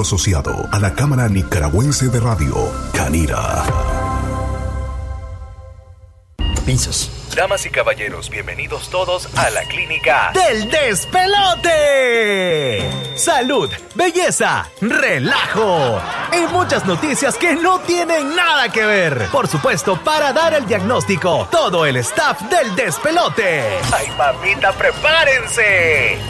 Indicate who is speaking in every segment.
Speaker 1: miembro asociado a la Cámara Nicaragüense de Radio, Canira.
Speaker 2: Pinzas.
Speaker 3: Damas y caballeros, bienvenidos todos a la clínica
Speaker 2: del despelote. Salud, belleza, relajo y muchas noticias que no tienen nada que ver. Por supuesto, para dar el diagnóstico, todo el staff del despelote.
Speaker 3: ¡Ay, mamita, prepárense!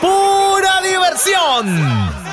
Speaker 2: Pura diversión.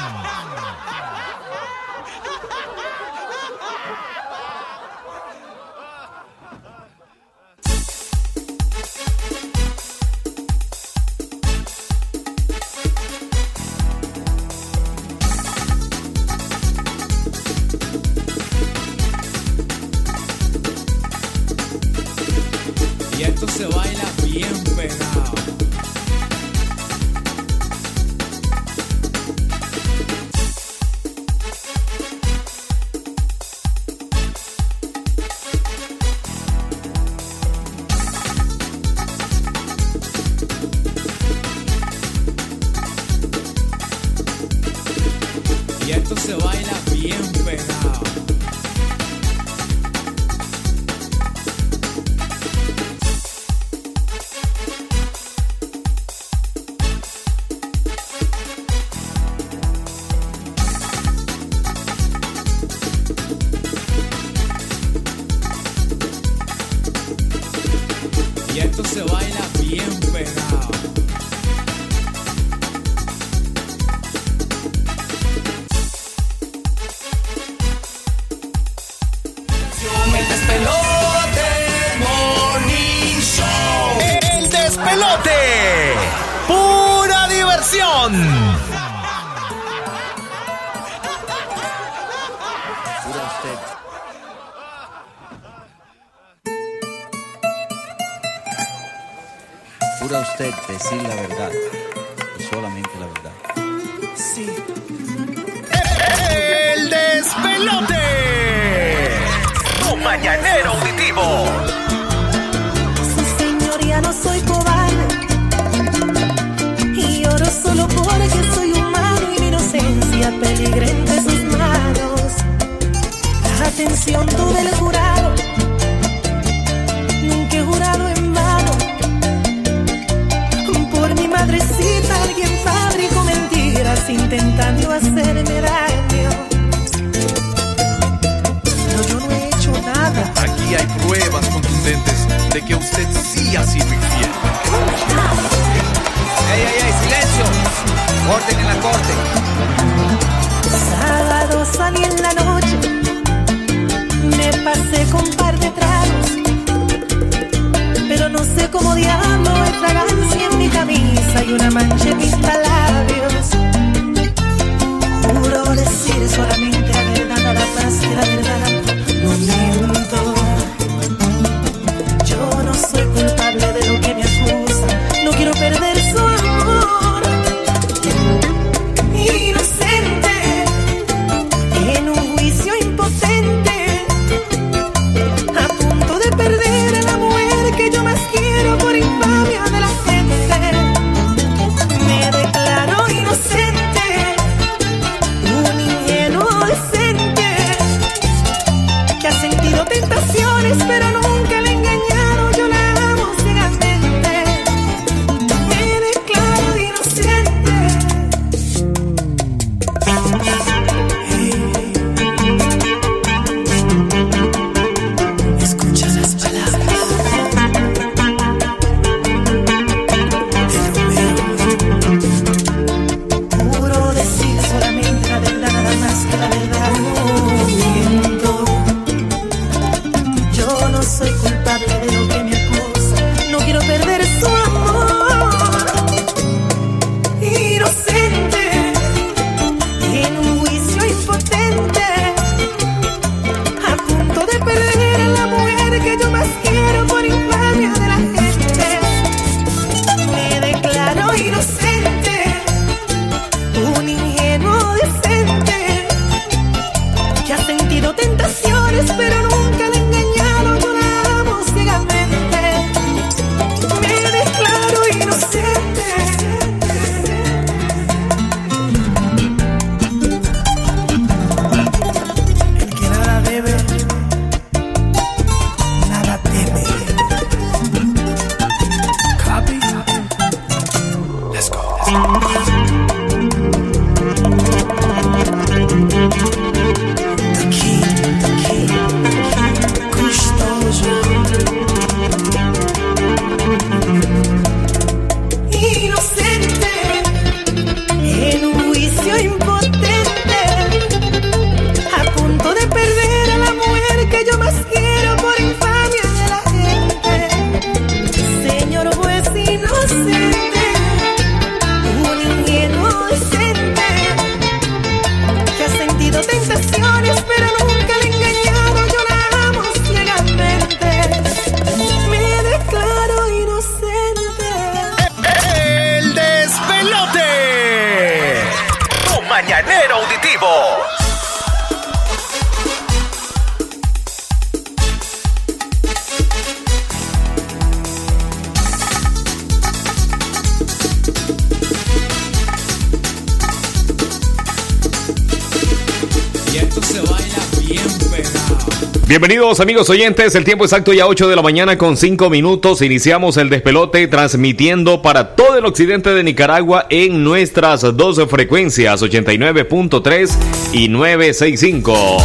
Speaker 4: Bienvenidos amigos oyentes, el tiempo exacto ya 8 de la mañana con 5 minutos. Iniciamos el despelote transmitiendo para todo el occidente de Nicaragua en nuestras dos frecuencias, 89.3 y 965.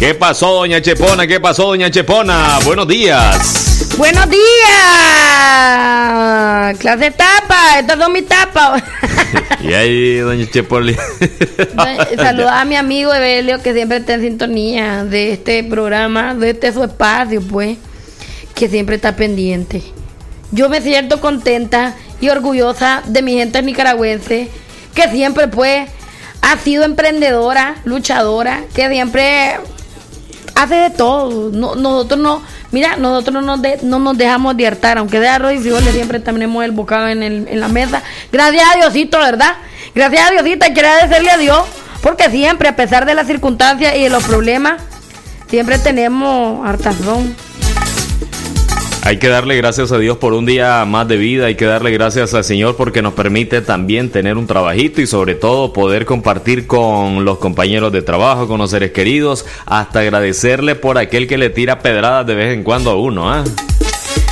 Speaker 4: ¿Qué pasó, doña Chepona? ¿Qué pasó, doña Chepona? Buenos días.
Speaker 5: Buenos días. Clase tapa, estas son mis tapas.
Speaker 4: y ahí, doña Chepona.
Speaker 5: Saluda a mi amigo Evelio que siempre está en sintonía de este programa, de este su espacio, pues, que siempre está pendiente. Yo me siento contenta y orgullosa de mi gente nicaragüense, que siempre, pues, ha sido emprendedora, luchadora, que siempre hace de todo. nosotros no, mira, nosotros no no nos dejamos de hartar, aunque de arroz y frijoles siempre tenemos el bocado en, el, en la mesa. Gracias a Diosito, ¿verdad? Gracias a Diosito, que agradecerle a Dios, porque siempre, a pesar de las circunstancias y de los problemas, siempre tenemos hartazón.
Speaker 4: Hay que darle gracias a Dios por un día más de vida, hay que darle gracias al Señor porque nos permite también tener un trabajito y sobre todo poder compartir con los compañeros de trabajo, con los seres queridos, hasta agradecerle por aquel que le tira pedradas de vez en cuando a uno. ¿ah?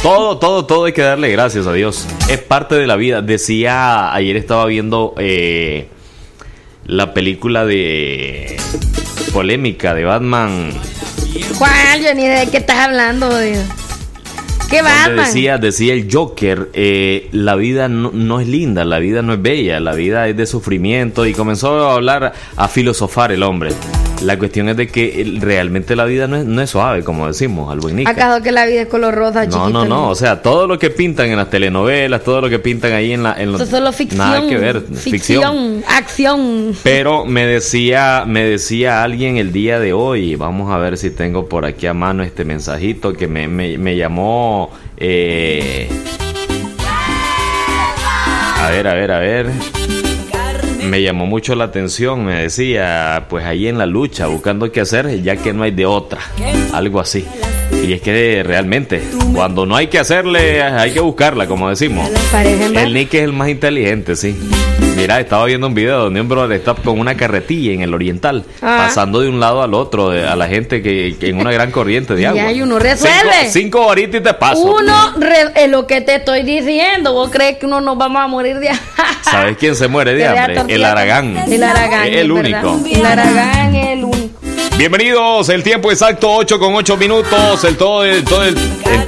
Speaker 4: Todo, todo, todo hay que darle gracias a Dios. Es parte de la vida. Decía, ayer estaba viendo eh, la película de polémica de Batman.
Speaker 5: ¿Cuál, Johnny? ¿De qué estás hablando? Dios?
Speaker 4: Decía, decía el Joker, eh, la vida no, es linda, la vida no es bella, la vida es de sufrimiento y comenzó a hablar, a filosofar el hombre. La cuestión es de que realmente la vida no es, suave, como decimos, al buen
Speaker 5: ¿Acaso que la vida es color rosa,
Speaker 4: No, no, no. O sea, todo lo que pintan en las telenovelas, todo lo que pintan ahí en la... En
Speaker 5: los, Eso solo ficción.
Speaker 4: Nada que ver.
Speaker 5: Ficción, acción.
Speaker 4: Pero me decía, me decía alguien el día de hoy, vamos a ver si tengo por aquí a mano este mensajito que me, me, me llamó... Eh, a ver, a ver, a ver me llamó mucho la atención, me decía, pues ahí en la lucha, buscando qué hacer, ya que no hay de otra, algo así. Y es que realmente, cuando no hay que hacerle, hay que buscarla, como decimos. El Nick es el más inteligente, sí. Mira, estaba viendo un video donde un brother está con una carretilla en el oriental, ah. pasando de un lado al otro, a la gente que, en una gran corriente de agua.
Speaker 5: Y hay uno resuelve.
Speaker 4: Cinco, horitas y te paso.
Speaker 5: Uno, es lo que te estoy diciendo. ¿Vos crees que uno nos vamos a morir de hambre?
Speaker 4: ¿Sabes quién se muere de hambre? El Aragán.
Speaker 5: El Aragán.
Speaker 4: El único.
Speaker 5: El Aragán es.
Speaker 4: Bienvenidos, el tiempo exacto 8 con 8 minutos, el todo el, todo el,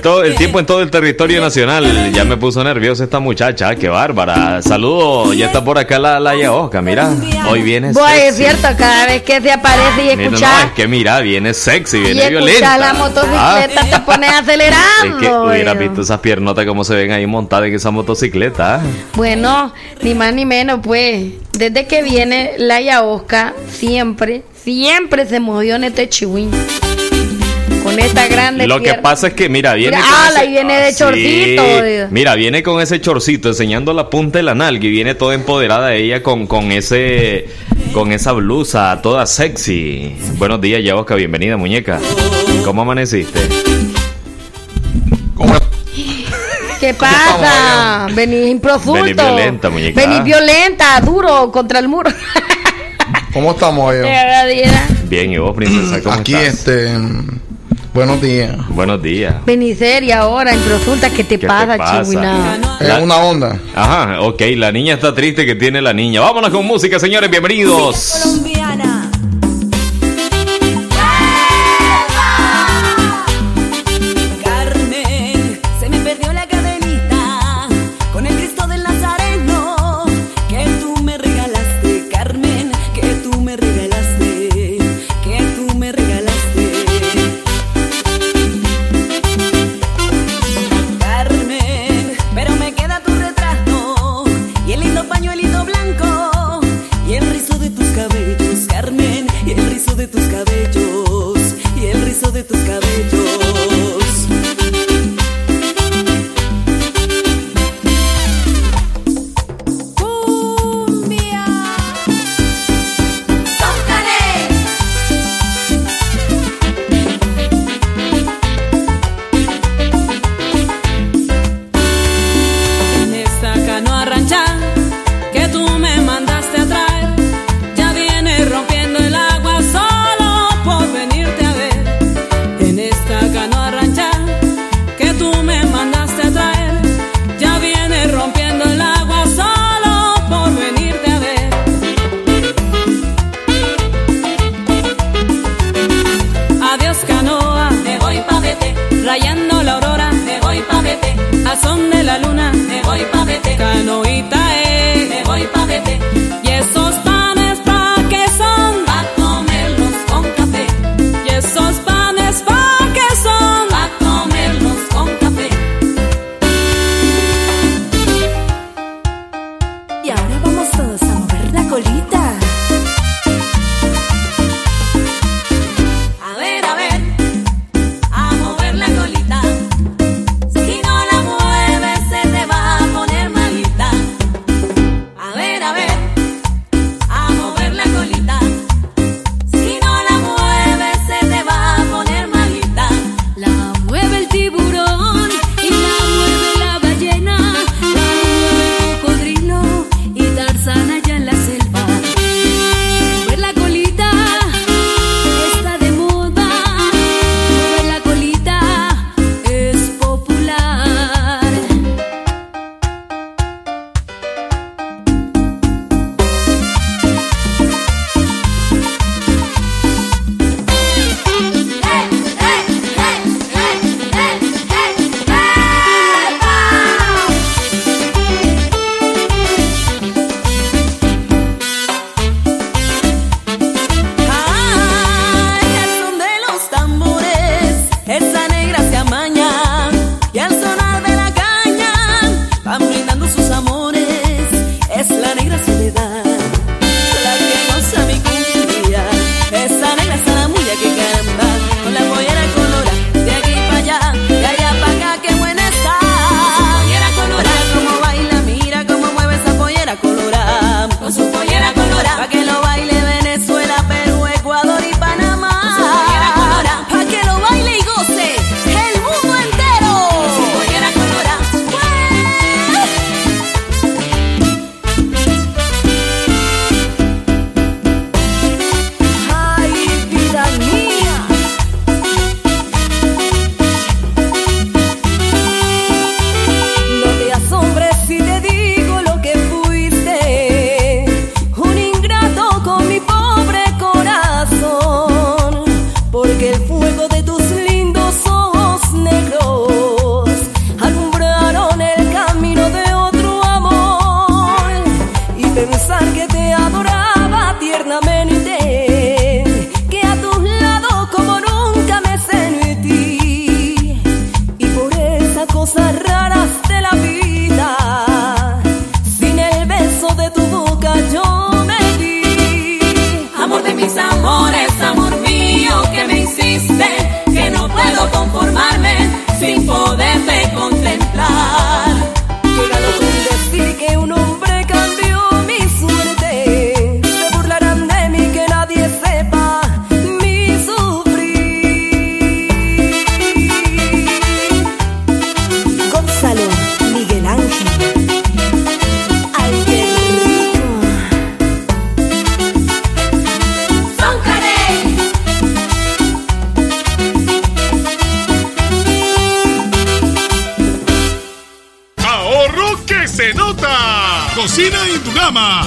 Speaker 4: todo el tiempo en todo el territorio nacional. Ya me puso nerviosa esta muchacha, qué bárbara. Saludos, ya está por acá la Laia Osca, mira, hoy viene
Speaker 5: Bueno, es cierto, cada vez que se aparece y escucha.
Speaker 4: No, es que mira, viene sexy, viene y violenta.
Speaker 5: la motocicleta te pone acelerando.
Speaker 4: Es que hubiera visto esas piernotas como se ven ahí montadas en esa motocicleta.
Speaker 5: Bueno, ni más ni menos, pues, desde que viene Laia Osca, siempre siempre se movió en este chihuín. Con esta grande
Speaker 4: Lo que pasa es que, mira, viene.
Speaker 5: Mira, viene de chorcito.
Speaker 4: Mira, viene con ese chorcito, enseñando la punta de la nalga y viene toda empoderada ella con, con ese. Con esa blusa toda sexy. Buenos días, Yaosca, bienvenida, muñeca. ¿Cómo amaneciste?
Speaker 5: ¿Qué pasa? Venís improfundo. Venís
Speaker 4: violenta, muñeca.
Speaker 5: Venís violenta, duro contra el muro.
Speaker 6: ¿Cómo estamos hoy?
Speaker 4: Bien, ¿y vos, princesa? ¿Cómo
Speaker 6: Aquí, este. Buenos días.
Speaker 4: Buenos días.
Speaker 5: Vení ahora en consulta. ¿Qué te pasa, Chihuina?
Speaker 6: Es una onda.
Speaker 4: Ajá, ok. La niña está triste que tiene la niña. Vámonos con música, señores. Bienvenidos.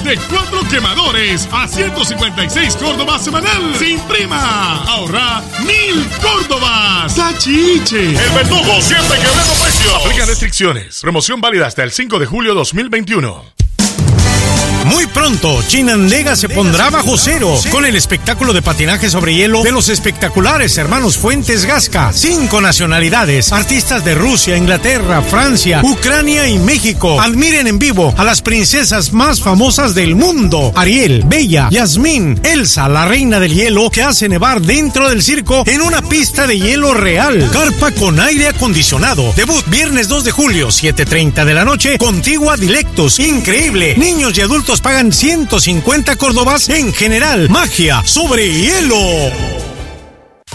Speaker 7: De
Speaker 8: cuatro quemadores a 156 Córdobas semanal sin prima. Ahorra mil Córdobas. ¡Tachiche!
Speaker 9: El verdugo siempre quebrando precios. Aplican restricciones. Promoción válida hasta el 5 de julio 2021.
Speaker 10: Muy pronto, Chinandega se pondrá bajo cero con el espectáculo de patinaje sobre hielo de los espectaculares hermanos Fuentes Gasca. Cinco nacionalidades, artistas de Rusia, Inglaterra, Francia, Ucrania y México. Admiren en vivo a las princesas más famosas del mundo. Ariel, Bella, Yasmín, Elsa, la reina del hielo que hace nevar dentro del circo en una pista de hielo real. Carpa con aire acondicionado. Debut viernes 2 de julio, 7.30 de la noche. Contigua Dilectos. Increíble. Niños y adultos pagan 150 córdobas en general. Magia sobre hielo.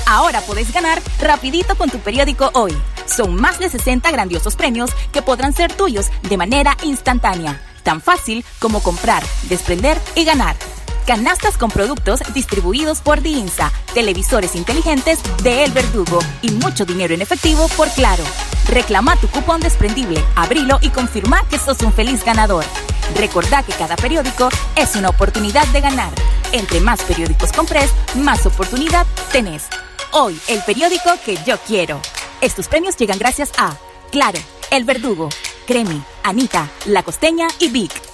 Speaker 11: Ahora puedes ganar rapidito con tu periódico hoy. Son más de 60 grandiosos premios que podrán ser tuyos de manera instantánea. Tan fácil como comprar, desprender y ganar. Canastas con productos distribuidos por Diinsa, televisores inteligentes de El Verdugo y mucho dinero en efectivo por Claro. Reclama tu cupón desprendible, abrilo y confirma que sos un feliz ganador. Recordá que cada periódico es una oportunidad de ganar. Entre más periódicos compres, más oportunidad tenés. Hoy, el periódico que yo quiero. Estos premios llegan gracias a Claro, El Verdugo, Cremi, Anita, La Costeña y Vic.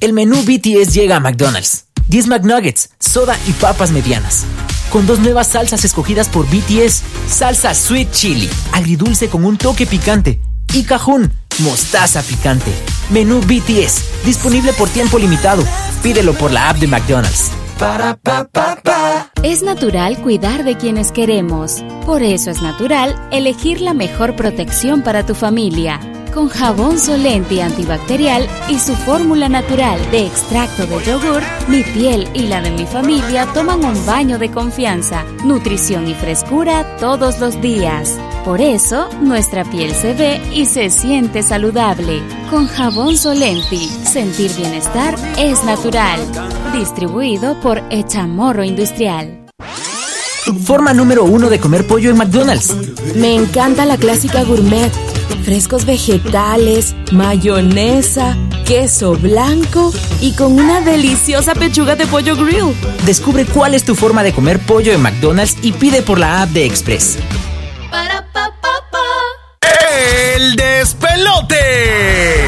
Speaker 12: El menú BTS llega a McDonald's. 10 McNuggets, soda y papas medianas. Con dos nuevas salsas escogidas por BTS. Salsa Sweet Chili, agridulce con un toque picante. Y cajún, mostaza picante. Menú BTS, disponible por tiempo limitado. Pídelo por la app de McDonald's.
Speaker 13: Para pa pa pa. Es natural cuidar de quienes queremos. Por eso es natural elegir la mejor protección para tu familia. Con jabón Solenti antibacterial y su fórmula natural de extracto de yogur, mi piel y la de mi familia toman un baño de confianza, nutrición y frescura todos los días. Por eso, nuestra piel se ve y se siente saludable. Con jabón Solenti, sentir bienestar es natural. Distribuido por Echamorro Industrial.
Speaker 12: Forma número uno de comer pollo en McDonald's.
Speaker 14: Me encanta la clásica gourmet. Frescos vegetales, mayonesa, queso blanco y con una deliciosa pechuga de pollo grill.
Speaker 12: Descubre cuál es tu forma de comer pollo en McDonald's y pide por la app de Express.
Speaker 3: El despelote.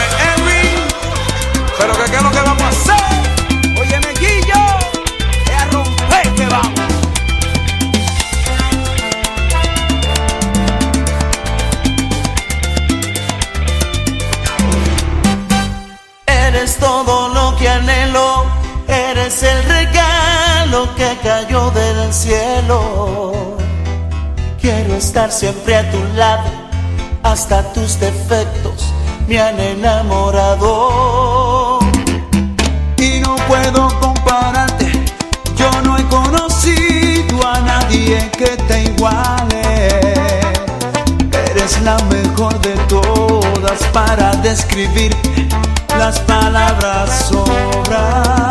Speaker 15: El regalo que cayó del cielo. Quiero estar siempre a tu lado, hasta tus defectos me han enamorado.
Speaker 16: Y no puedo compararte, yo no he conocido a nadie que te iguale. Eres la mejor de todas para describir
Speaker 15: las palabras sobran.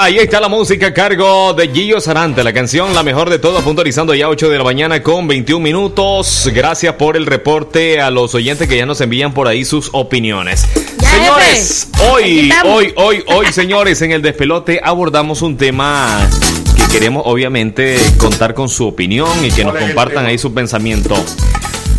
Speaker 4: Ahí está la música a cargo de Gillo Sarante, la canción La Mejor de Todo, puntualizando ya 8 de la mañana con 21 minutos. Gracias por el reporte a los oyentes que ya nos envían por ahí sus opiniones. señores, hoy, hoy, hoy, hoy, señores, en el despelote abordamos un tema que queremos obviamente contar con su opinión y que nos compartan ahí su pensamiento.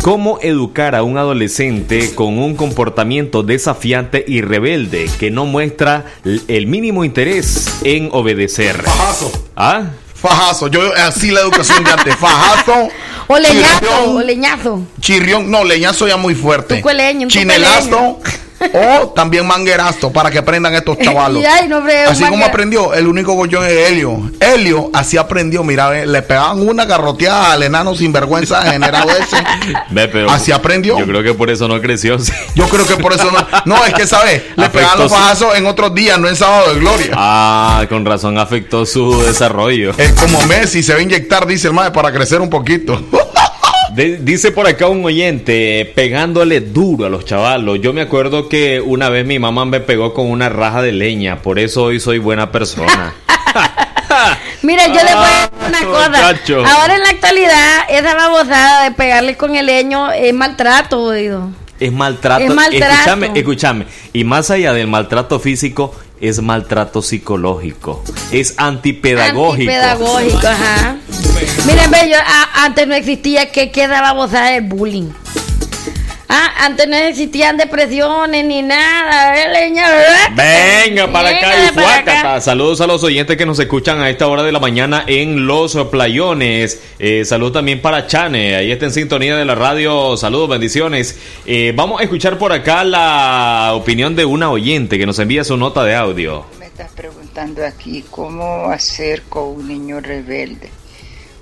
Speaker 4: ¿Cómo educar a un adolescente con un comportamiento desafiante y rebelde que no muestra el mínimo interés en obedecer?
Speaker 6: Fajazo.
Speaker 4: ¿Ah?
Speaker 6: Fajazo. Yo así la educación de antes. Fajazo.
Speaker 5: O leñazo, o leñazo.
Speaker 6: Chirrión, no, leñazo ya muy fuerte. Chinelazo. O también manguerazo para que aprendan estos chavalos.
Speaker 5: Y ay, no, hombre, un
Speaker 6: Así como aprendió, el único gollón es Helio. Helio así aprendió, mira, ve, le pegaban una garroteada al enano sinvergüenza generado ese.
Speaker 4: Ve, pero
Speaker 6: Así aprendió.
Speaker 4: Yo creo que por eso no creció. sí.
Speaker 6: Yo creo que por eso no. No, es que, ¿sabes? Le pegaban los
Speaker 4: su-
Speaker 6: fajazos en otros días, no en sábado de gloria.
Speaker 4: Ah, con razón afectó su desarrollo.
Speaker 6: Es como Messi, se va a inyectar, dice el madre, para crecer un poquito.
Speaker 4: De- dice por acá un oyente, pegándole duro a los chavalos. Yo me acuerdo que una vez mi mamá me pegó con una raja de leña, por eso hoy soy buena persona.
Speaker 5: Mira, yo le voy a decir una cosa.
Speaker 4: muchacho.
Speaker 5: Ahora en la actualidad, esa babosada de pegarle con el leño es maltrato, oído.
Speaker 4: Es maltrato.
Speaker 5: Es maltrato.
Speaker 4: Escúchame, escúchame. Y más allá del maltrato físico, es maltrato psicológico. Es antipedagógico.
Speaker 5: Antipedagógico, ajá. Miren, ve, yo, a- antes no existía que queda babosada el bullying. Ah, antes no existían depresiones ni nada. eh, leña,
Speaker 4: Venga para acá
Speaker 5: Venga
Speaker 4: y fuácata. Saludos a los oyentes que nos escuchan a esta hora de la mañana en Los Playones. Eh, saludos también para Chane, ahí está en sintonía de la radio. Saludos, bendiciones. Eh, vamos a escuchar por acá la opinión de una oyente que nos envía su nota de audio.
Speaker 17: Me estás preguntando aquí cómo hacer con un niño rebelde.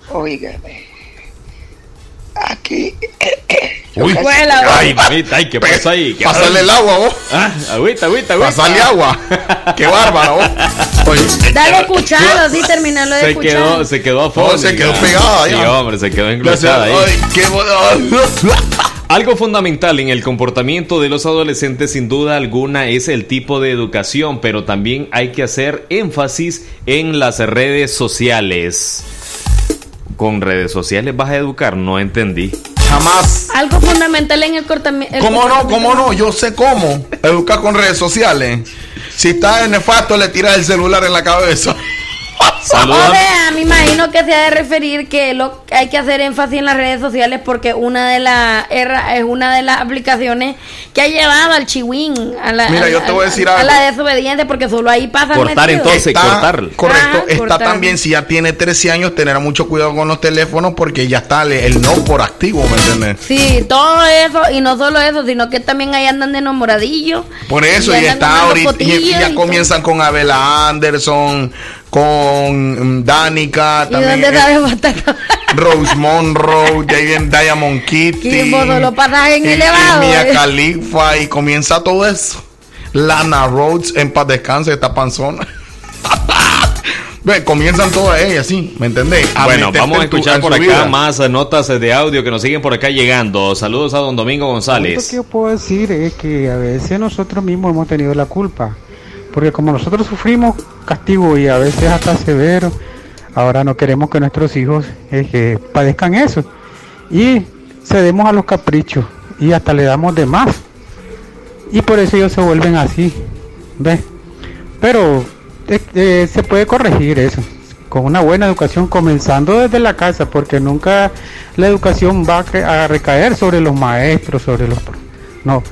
Speaker 17: Óigame. Aquí.
Speaker 6: Uy,
Speaker 4: ay, mamita, ay, ¿qué pasa ahí? ¿Qué
Speaker 6: Pásale el agua, vos.
Speaker 4: Ah, agüita, agüita, agüita.
Speaker 6: Pasarle agua. Qué bárbaro, vos. Oye,
Speaker 5: Dale escuchado, así terminarlo de
Speaker 4: Se
Speaker 5: escuchar.
Speaker 4: quedó, se quedó a fondo.
Speaker 6: No, se quedó pegada
Speaker 4: Sí,
Speaker 6: ya.
Speaker 4: hombre, se quedó englosada ahí.
Speaker 6: Ay, qué.
Speaker 4: Algo fundamental en el comportamiento de los adolescentes sin duda alguna es el tipo de educación, pero también hay que hacer énfasis en las redes sociales. ¿Con redes sociales vas a educar? No entendí.
Speaker 6: Jamás.
Speaker 5: Algo fundamental en el cortamiento.
Speaker 6: ¿Cómo no? ¿Cómo no? Yo sé cómo. Educar con redes sociales. Si está en nefasto, le tiras el celular en la cabeza.
Speaker 5: O sea, me imagino que se ha de referir que lo hay que hacer énfasis en las redes sociales porque una de las es una de las aplicaciones que ha llevado al chihuín a la,
Speaker 6: Mira, yo te voy a decir
Speaker 5: a
Speaker 6: algo.
Speaker 5: la desobediente porque solo ahí pasa
Speaker 4: Cortar
Speaker 5: metido.
Speaker 4: entonces,
Speaker 6: Está-
Speaker 4: cortar.
Speaker 6: Correcto.
Speaker 5: Ajá,
Speaker 6: está
Speaker 5: cortar.
Speaker 6: también, si ya tiene 13 años, tener mucho cuidado con los teléfonos porque ya está el, el no por activo, ¿me entiendes?
Speaker 5: Sí, todo eso y no solo eso, sino que también ahí andan de enamoradillos.
Speaker 6: Por eso, y,
Speaker 5: andan
Speaker 6: está ahorita, y, y ya
Speaker 5: y
Speaker 6: comienzan con Abela Anderson, con mm, Danica,
Speaker 5: ¿Y
Speaker 6: también eh? Rose Monroe, viene Diamond Kitty.
Speaker 5: Y pasas en
Speaker 6: y- y
Speaker 5: elevado.
Speaker 6: Mia
Speaker 5: eh.
Speaker 6: Khalifa, y comienza todo eso. Lana Rhodes, en paz descanse, esta panzona. Ve, comienzan todas ellas, sí, ¿me entendés?
Speaker 4: Bueno, vamos a escuchar por acá
Speaker 6: vida.
Speaker 4: más eh, notas de audio que nos siguen por acá llegando. Saludos a don Domingo
Speaker 18: Lo
Speaker 4: González.
Speaker 18: que yo puedo decir es que a veces nosotros mismos hemos tenido la culpa. Porque como nosotros sufrimos castigo y a veces hasta severo, ahora no queremos que nuestros hijos eh, padezcan eso. Y cedemos a los caprichos y hasta le damos de más. Y por eso ellos se vuelven así. ¿Ves? Pero eh, eh, se puede corregir eso con una buena educación comenzando desde la casa porque nunca la educación va a, recaer sobre los maestros sobre los no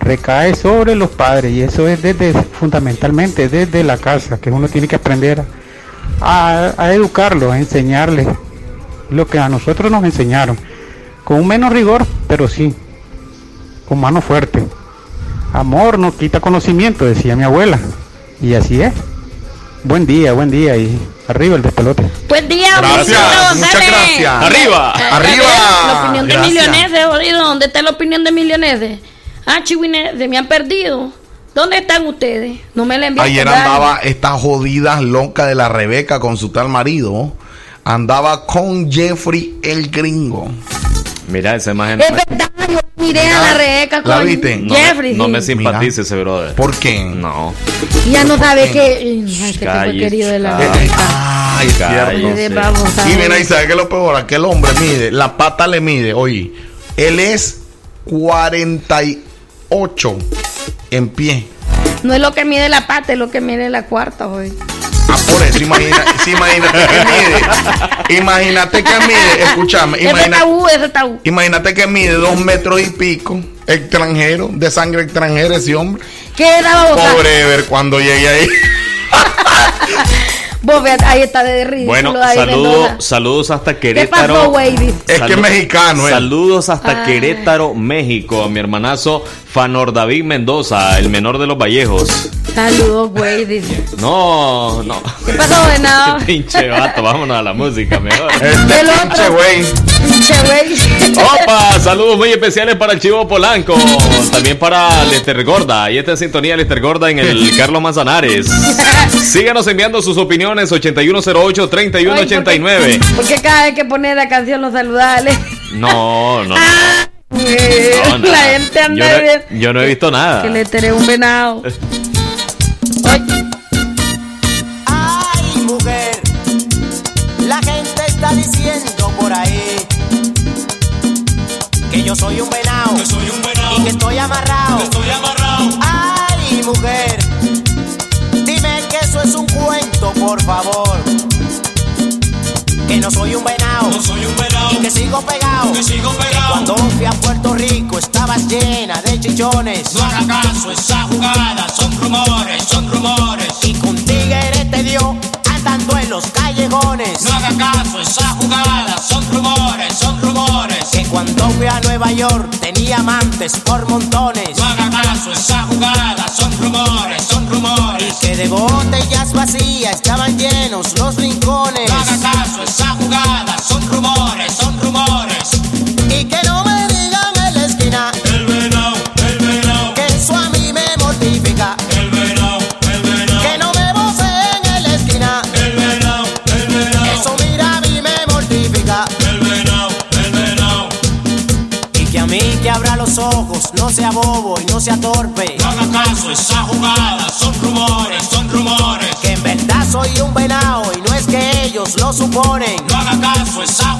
Speaker 18: recae sobre los padres y eso es desde fundamentalmente desde la casa que uno tiene que aprender a, a educarlos a enseñarles lo que a nosotros nos enseñaron con un menos rigor pero sí con mano fuerte amor no quita conocimiento decía mi abuela y así es buen día buen día y arriba el despelote
Speaker 5: Buen día,
Speaker 6: Gracias, muchas gracias.
Speaker 4: Arriba.
Speaker 6: Arriba.
Speaker 5: La opinión de jodido. ¿Dónde está la opinión de milloneses? Ah, chihuines, se me han perdido. ¿Dónde están ustedes? No me la envían.
Speaker 6: Ayer andaba esta jodida loca de la Rebeca con su tal marido. Andaba con Jeffrey el gringo.
Speaker 4: Mira esa imagen.
Speaker 5: Es verdad, Yo miré a la reca con
Speaker 6: ¿La viste?
Speaker 4: No,
Speaker 5: Jeffrey.
Speaker 4: no
Speaker 5: sí.
Speaker 4: me simpatiza ese brother.
Speaker 6: ¿Por qué?
Speaker 4: No.
Speaker 5: Y ya no sabe que. Ay, Este fue
Speaker 4: Cállese.
Speaker 5: querido de la reca.
Speaker 6: Ay, cierto.
Speaker 5: A
Speaker 6: Y mira, y sabe que lo peor, aquel hombre mide, la pata le mide, oye, él es 48 en pie.
Speaker 5: No es lo que mide la pata, es lo que mide la cuarta hoy.
Speaker 6: Ah, por eso, imagina, sí, imagínate que mide. Imagínate que mide, escúchame,
Speaker 5: Ese
Speaker 6: imagina-
Speaker 5: tabú, ese tabú.
Speaker 6: imagínate que mide dos metros y pico, extranjero, de sangre extranjera ese hombre.
Speaker 5: ¿Qué era?
Speaker 6: Pobre Ever cuando llegue ahí.
Speaker 5: Vos ve, ahí está de ridículo.
Speaker 4: Bueno,
Speaker 5: David
Speaker 4: saludos, hasta
Speaker 5: pasó,
Speaker 4: Querétaro.
Speaker 5: Wady?
Speaker 6: Es que es mexicano, eh.
Speaker 4: Saludos hasta. Querétaro, México, a mi hermanazo Fanor David Mendoza, el menor de los Vallejos.
Speaker 5: Saludos, güey. dice.
Speaker 4: No, no.
Speaker 5: ¿Qué pasó, venado?
Speaker 4: Pinche vato, vámonos a la música mejor.
Speaker 6: Este
Speaker 5: El otro.
Speaker 6: güey.
Speaker 5: Pinche güey.
Speaker 4: Opa, saludos muy especiales para el Chivo Polanco, también para Lester Gorda, y esta es sintonía Lester Gorda en el Carlos Manzanares. Síganos enviando sus opiniones 8108-3189.
Speaker 5: Porque cada vez que pone la canción los saludales.
Speaker 4: No, no, no.
Speaker 5: güey,
Speaker 4: No,
Speaker 5: la gente anda
Speaker 4: yo,
Speaker 5: bien.
Speaker 4: yo no he visto nada.
Speaker 5: Que le teré un venado.
Speaker 19: Ay, mujer, la gente está diciendo por ahí que yo soy un venado, y que estoy amarrado. Ay, mujer, por favor. Que no soy un venado, y que sigo pegado. Cuando fui a Puerto Rico estabas llena de chichones. No haga caso, esa jugada son rumores, son rumores. Y con tigre te dio en los callejones. No haga caso, esa jugada son rumores, son rumores. Que cuando fui a Nueva York tenía amantes por montones. No haga caso, esa jugada son rumores, son rumores. Y que de botellas vacías estaban llenos los rincones. No haga caso, esa jugada son rumores, son rumores. Y que no no sea bobo y no sea torpe. No haga caso, esa jugada son rumores, son rumores. Que en verdad soy un venado y no es que ellos lo suponen. No haga caso, esa jugada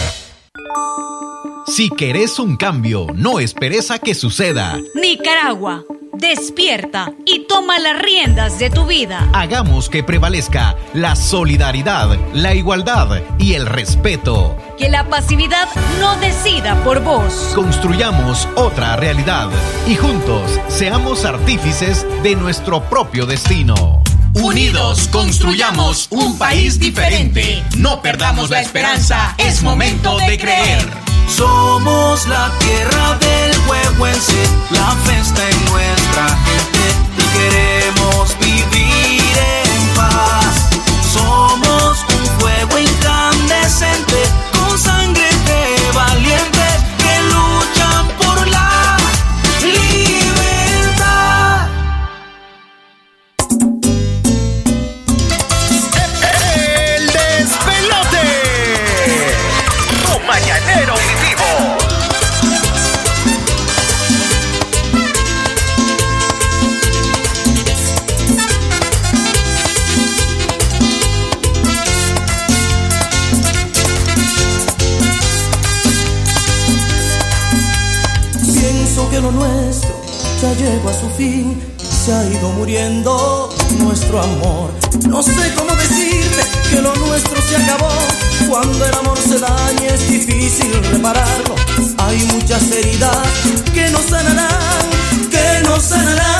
Speaker 3: Si querés un cambio, no esperes a que suceda.
Speaker 20: Nicaragua, despierta y toma las riendas de tu vida.
Speaker 3: Hagamos que prevalezca la solidaridad, la igualdad y el respeto.
Speaker 20: Que la pasividad no decida por vos.
Speaker 3: Construyamos otra realidad y juntos seamos artífices de nuestro propio destino.
Speaker 21: Unidos construyamos un país diferente. No perdamos la esperanza, es momento de creer.
Speaker 22: Somos la tierra del huehuense, la festa en nuestra gente y queremos vivir en paz. Somos un fuego incandescente
Speaker 15: ya llegó a su fin, se ha ido muriendo nuestro amor. No sé cómo decirte que lo nuestro se acabó. Cuando el amor se daña es difícil repararlo. Hay muchas heridas que no sanarán, que no sanarán.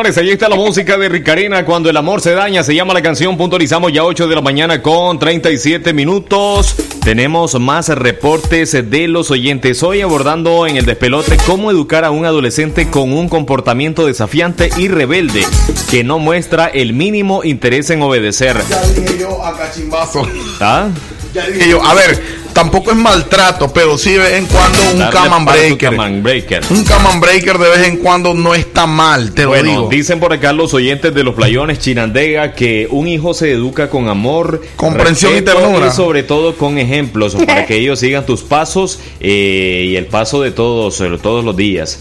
Speaker 4: Señores, ahí está la música de Ricarena. Cuando el amor se daña, se llama la canción. Puntualizamos ya 8 de la mañana con 37 minutos. Tenemos más reportes de los oyentes. Hoy abordando en el despelote cómo educar a un adolescente con un comportamiento desafiante y rebelde que no muestra el mínimo interés en obedecer.
Speaker 6: Ya dije yo a cachimbazo.
Speaker 4: ¿Ah?
Speaker 6: Ya dije yo, a ver, tampoco es maltrato, pero sí de vez en cuando un caman breaker.
Speaker 4: caman breaker.
Speaker 6: Un caman breaker de vez en cuando no está mal, te lo digo.
Speaker 4: dicen por acá los oyentes de los playones Chinandega que un hijo se educa con amor,
Speaker 6: Comprensión y ternura.
Speaker 4: y sobre todo con ejemplos para que ellos sigan tus pasos eh, y el paso de todos, todos los días.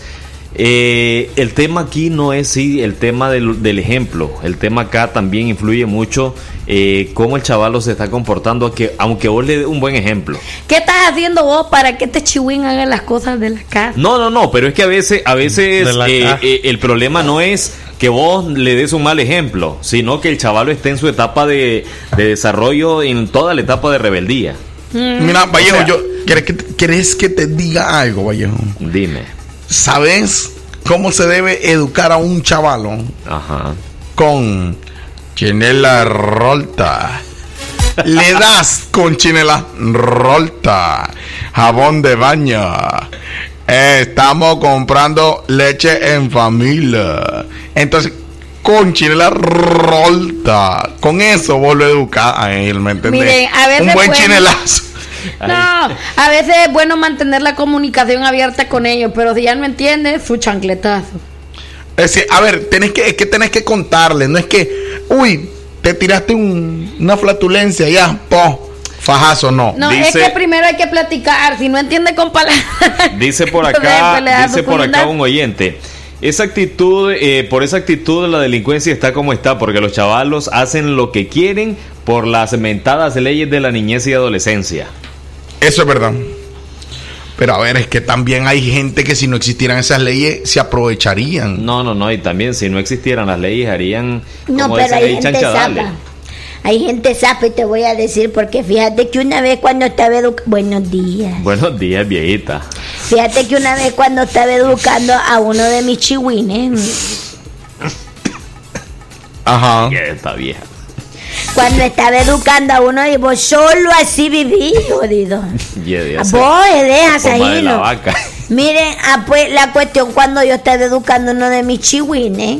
Speaker 4: Eh, el tema aquí no es sí el tema del, del ejemplo, el tema acá también influye mucho eh, cómo el chavalo se está comportando, que, aunque vos le dé un buen ejemplo.
Speaker 5: ¿Qué estás haciendo vos para que este chihuín haga las cosas de la casa?
Speaker 4: No, no, no, pero es que a veces, a veces eh, eh, el problema no es que vos le des un mal ejemplo, sino que el chavalo esté en su etapa de, de desarrollo, en toda la etapa de rebeldía.
Speaker 6: Mira, Vallejo,
Speaker 4: O sea-
Speaker 6: yo, ¿quieres que, te- ¿quieres que te diga algo, Vallejo?
Speaker 4: Dime.
Speaker 6: ¿Sabes cómo se debe educar a un chavalo?
Speaker 4: Ajá.
Speaker 6: Con chinela rolta. Le das con chinela rolta. Jabón de baño. Eh, estamos comprando leche en familia. Entonces, con chinela rolta. Con eso vos lo educás a él, ¿me entendés?
Speaker 5: Miren, a veces
Speaker 6: Un buen
Speaker 5: pueden-
Speaker 6: chinelazo.
Speaker 5: No, a veces es bueno mantener la comunicación abierta con ellos, pero si ya no entiendes, su chancletazo.
Speaker 6: Es decir, a ver, tenés que, es que tenés que contarle, no es que, uy, te tiraste un- una flatulencia, ya, po, fajazo, no.
Speaker 5: No, es que primero hay que platicar, si no entiende con palabras.
Speaker 4: Dice por acá, dice por acá un oyente. Esa actitud, eh, por esa actitud la delincuencia está como está, porque los chavalos hacen lo que quieren por las mentadas leyes de la niñez y adolescencia.
Speaker 6: Eso es verdad. Pero a ver, es que también hay gente que si no existieran esas leyes se aprovecharían.
Speaker 4: No, no, no, y también si no existieran las leyes harían
Speaker 23: No,
Speaker 4: como
Speaker 23: pero
Speaker 4: dicen
Speaker 23: hay
Speaker 4: ahí,
Speaker 23: gente zapa. Hay gente zapa y te voy a decir porque fíjate que una vez cuando estaba educando... Buenos días.
Speaker 4: Buenos días, viejita.
Speaker 23: Fíjate que una vez cuando estaba educando a uno de mis chihuines,
Speaker 6: Ajá.
Speaker 4: Que está vieja.
Speaker 23: Cuando estaba educando a uno y vos solo así viví, jodido. Vos dejas ahí,
Speaker 4: la.
Speaker 23: Miren, ah, pues la cuestión cuando yo estaba educando a uno de mis chihuines,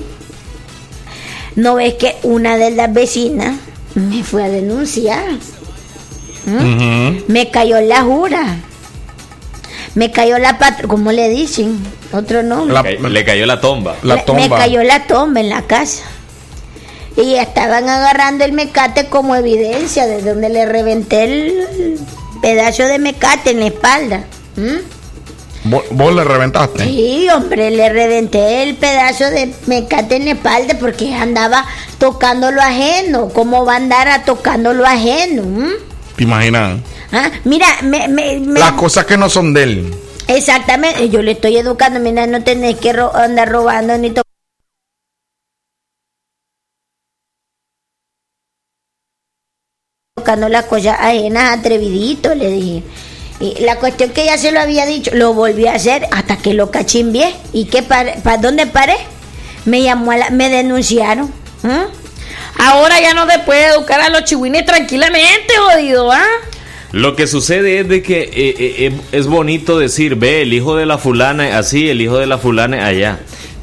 Speaker 23: no ves que una de las vecinas me fue a denunciar. ¿Mm? Me cayó la jura. Me cayó la patrulla, ¿cómo le dicen? Otro nombre.
Speaker 4: Le, ca- le cayó la tomba.
Speaker 23: Me- Me cayó la tomba en la casa. Y estaban agarrando el mecate como evidencia de donde le reventé el pedazo de mecate en la espalda. ¿Mm?
Speaker 6: ¿Vos, vos le reventaste?
Speaker 23: Sí, hombre, le reventé el pedazo de mecate en la espalda porque andaba tocando lo ajeno. ¿Cómo va a andar a tocando lo ajeno? ¿Mm?
Speaker 6: ¿Te imaginas?
Speaker 23: Ah, mira, me, me- me-
Speaker 6: Las cosas que no son de él.
Speaker 23: exactamente, yo le estoy educando. Mira, no tenés que ro- andar robando ni to- tocando las cosas ajenas, atrevidito, le dije. Y la cuestión que ya se lo había dicho, lo volví a hacer hasta que lo cachimbié. ¿Y qué para dónde paré? Me llamó a la- me denunciaron. ¿Ah?
Speaker 5: Ahora ya no se puede educar a los chihuines tranquilamente, jodido, ¿ah?
Speaker 4: Lo que sucede es de que eh, eh, eh, es bonito decir, ve, el hijo de la fulana así, el hijo de la fulana allá.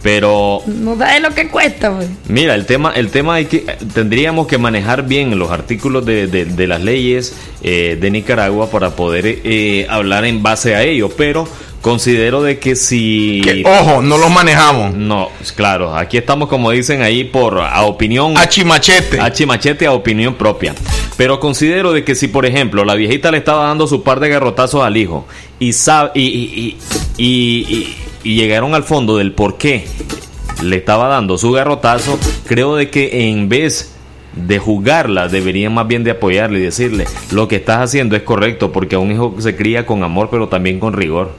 Speaker 4: Pero
Speaker 5: No sabes lo que cuesta, pues.
Speaker 4: Mira, el tema, el tema hay que tendríamos que manejar bien los artículos de, de- de las leyes eh, de Nicaragua para poder eh, hablar en base a ello, pero considero de que si
Speaker 6: ojo, no los manejamos.
Speaker 4: No, claro, aquí estamos como dicen ahí por a opinión
Speaker 6: a chimachete,
Speaker 4: a chimachete a opinión propia. Pero considero de que si por ejemplo la viejita le estaba dando su par de garrotazos al hijo y sabe y, y- y- y- y- llegaron al fondo del por qué le estaba dando su garrotazo, creo de que en vez de juzgarla, deberían más bien de apoyarle y decirle, lo que estás haciendo es correcto, porque a un hijo se cría con amor, pero también con rigor.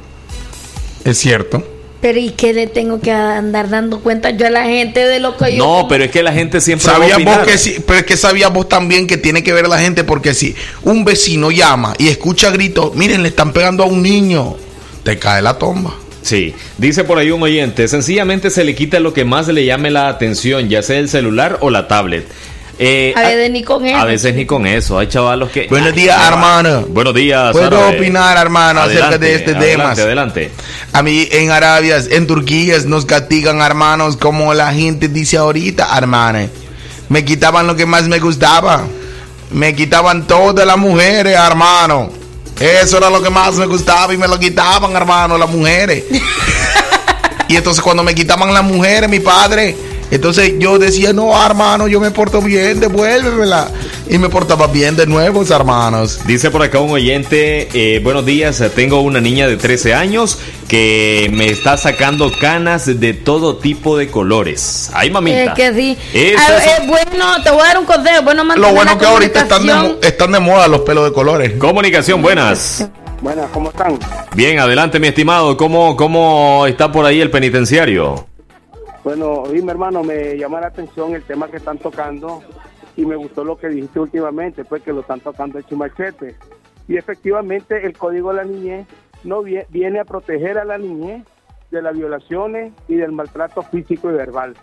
Speaker 6: Es cierto.
Speaker 5: Pero ¿y qué le tengo que andar dando cuenta yo a la gente de lo que yo...
Speaker 4: No, pero es que la gente siempre opinar.
Speaker 6: que sí, pero es que sabías vos también que tiene que ver la gente porque si un vecino llama y escucha gritos, miren, le están pegando a un niño, te cae la tomba.
Speaker 4: Sí, dice por ahí un oyente, sencillamente se le quita lo que más le llame la atención, ya sea el celular o la tablet. Eh,
Speaker 5: A veces ni con eso.
Speaker 4: a veces ni con eso, hay chavalos que...
Speaker 6: Buenos días, hermano.
Speaker 4: Buenos días.
Speaker 6: Puedo
Speaker 4: Árabe.
Speaker 6: opinar, hermano, acerca de este
Speaker 4: adelante,
Speaker 6: tema.
Speaker 4: Adelante,
Speaker 6: A mí en Arabia, en Turquía, nos castigan, hermanos, como la gente dice ahorita, hermano. Me quitaban lo que más me gustaba. Me quitaban todas las mujeres, hermano. Eso era lo que más me gustaba y me lo quitaban, hermano, las mujeres. y entonces cuando me quitaban las mujeres, mi padre, entonces yo decía, no, hermano, yo me porto bien, devuélvemela. Y me portaba bien de nuevo, hermanos.
Speaker 4: Dice por acá un oyente, eh, buenos días, tengo una niña de 13 años que me está sacando canas de todo tipo de colores. Ay, mamita.
Speaker 5: Es que sí.
Speaker 4: Eso
Speaker 5: Ah,
Speaker 4: es-
Speaker 5: eh, bueno, te voy a dar un consejo. Bueno,
Speaker 6: Lo bueno que ahorita están de, están de moda los pelos de colores.
Speaker 4: Comunicación, buenas.
Speaker 24: Buenas, ¿cómo están?
Speaker 4: Bien, adelante, mi estimado. ¿Cómo, cómo está por ahí el penitenciario?
Speaker 24: Bueno, mi hermano, me llama la atención el tema que están tocando y me gustó lo que dijiste últimamente, pues que lo están tocando el chimachete. Y efectivamente el Código de la Niñez no vie- viene a proteger a la niñez de las violaciones y del maltrato físico y verbal.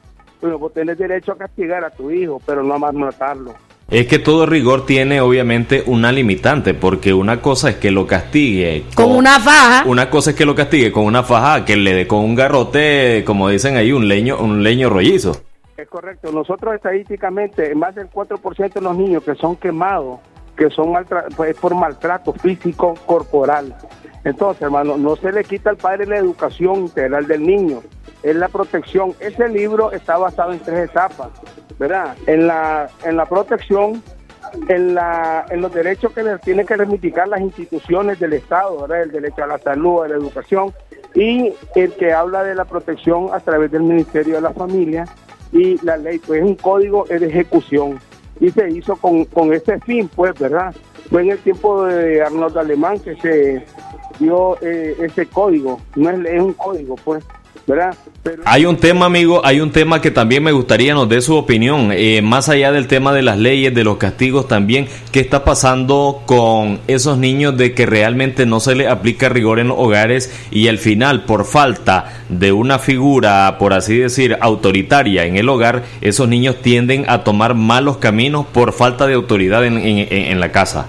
Speaker 24: Bueno, vos tenés derecho a castigar a tu hijo, pero no a maltratarlo.
Speaker 4: Es que todo rigor tiene obviamente una limitante, porque una cosa es que lo castigue
Speaker 5: Con una faja.
Speaker 4: Una cosa es que lo castigue con una faja, que le dé con un garrote, como dicen ahí, un leño, un leño rollizo.
Speaker 24: Es correcto. Nosotros estadísticamente, más del 4% de los niños que son quemados, que son pues, por maltrato físico corporal. Entonces, hermano, no se le quita al padre la educación integral del niño, es la protección. Ese libro está basado en tres etapas, ¿verdad? En la, en la protección, en, la, en los derechos que les tienen que reivindicar las instituciones del Estado, ¿verdad? El derecho a la salud, a la educación, y el que habla de la protección a través del Ministerio de la Familia y la ley, pues es un código de ejecución y se hizo con, con ese fin, pues, ¿verdad? Fue en el tiempo de Arnold Alemán que se dio eh, ese código, no es, es un código, pues,
Speaker 4: Hay un tema, amigo, hay un tema que también me gustaría nos dé su opinión, eh, más allá del tema de las leyes, de los castigos también, ¿qué está pasando con esos niños de que realmente no se les aplica rigor en los hogares y al final, por falta de una figura, por así decir, autoritaria en el hogar, esos niños tienden a tomar malos caminos por falta de autoridad en la casa?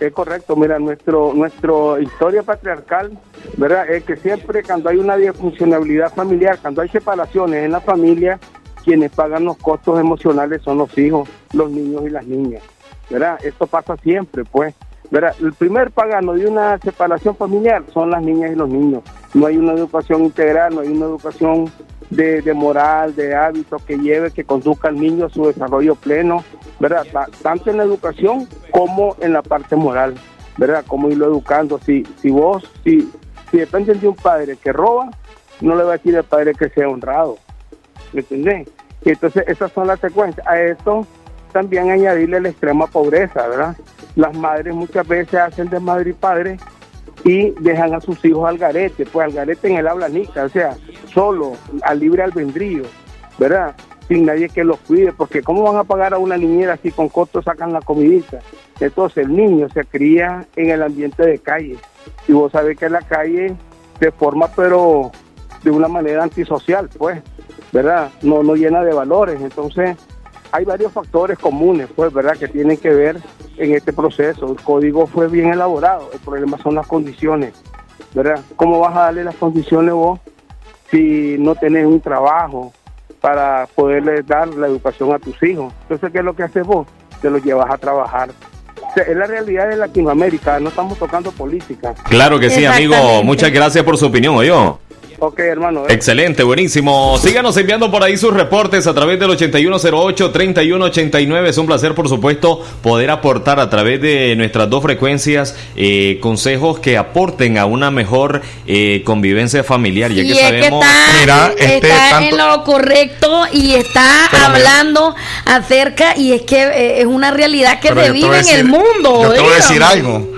Speaker 24: Es correcto, mira, nuestro nuestro historia patriarcal, ¿verdad? Es que siempre cuando hay una disfuncionalidad familiar, cuando hay separaciones en la familia, quienes pagan los costos emocionales son los hijos, los niños y las niñas, ¿verdad? Esto pasa siempre, pues, ¿verdad? El primer pagano de una separación familiar son las niñas y los niños. No hay una educación integral, no hay una educación de, de moral, de hábitos que lleve, que conduzca al niño a su desarrollo pleno, ¿verdad? Ta- Tanto en la educación como en la parte moral, ¿verdad? Como irlo educando. Si, si vos, si, si dependen de un padre que roba, no le va a decir al padre que sea honrado, ¿me entendés? Y entonces esas son las secuencias. A esto también añadirle la extrema pobreza, ¿verdad? Las madres muchas veces hacen de madre y padre y dejan a sus hijos al garete, pues al garete en el habla nica, o sea, solo, al libre albedrío, ¿verdad? Sin nadie que los cuide, porque ¿cómo van a pagar a una niñera si con costo sacan la comidita? Entonces el niño se cría en el ambiente de calle, y vos sabés que la calle se forma, pero de una manera antisocial, pues, ¿verdad? No, no llena de valores, entonces hay varios factores comunes, pues, ¿verdad?, que tienen que ver en este proceso. El código fue bien elaborado, el problema son las condiciones, ¿verdad? ¿Cómo vas a darle las condiciones vos si no tenés un trabajo para poderle dar la educación a tus hijos? Entonces, ¿qué es lo que haces vos? Te los llevas a trabajar. O sea, es la realidad de Latinoamérica, no estamos tocando política.
Speaker 4: Claro que sí, amigo. Muchas gracias por su opinión, yo.
Speaker 24: Ok, hermano. ¿eh?
Speaker 4: Excelente, buenísimo. Síganos enviando por ahí sus reportes a través del 8108-3189. Es un placer, por supuesto, poder aportar a través de nuestras dos frecuencias eh, consejos que aporten a una mejor eh, convivencia familiar. Ya que
Speaker 5: es que
Speaker 4: sabemos.
Speaker 5: está, está en lo correcto y está hablando acerca y es que eh, es una realidad que
Speaker 6: Pero
Speaker 5: se vive en el mundo.
Speaker 6: Yo te voy a decir
Speaker 5: dígame.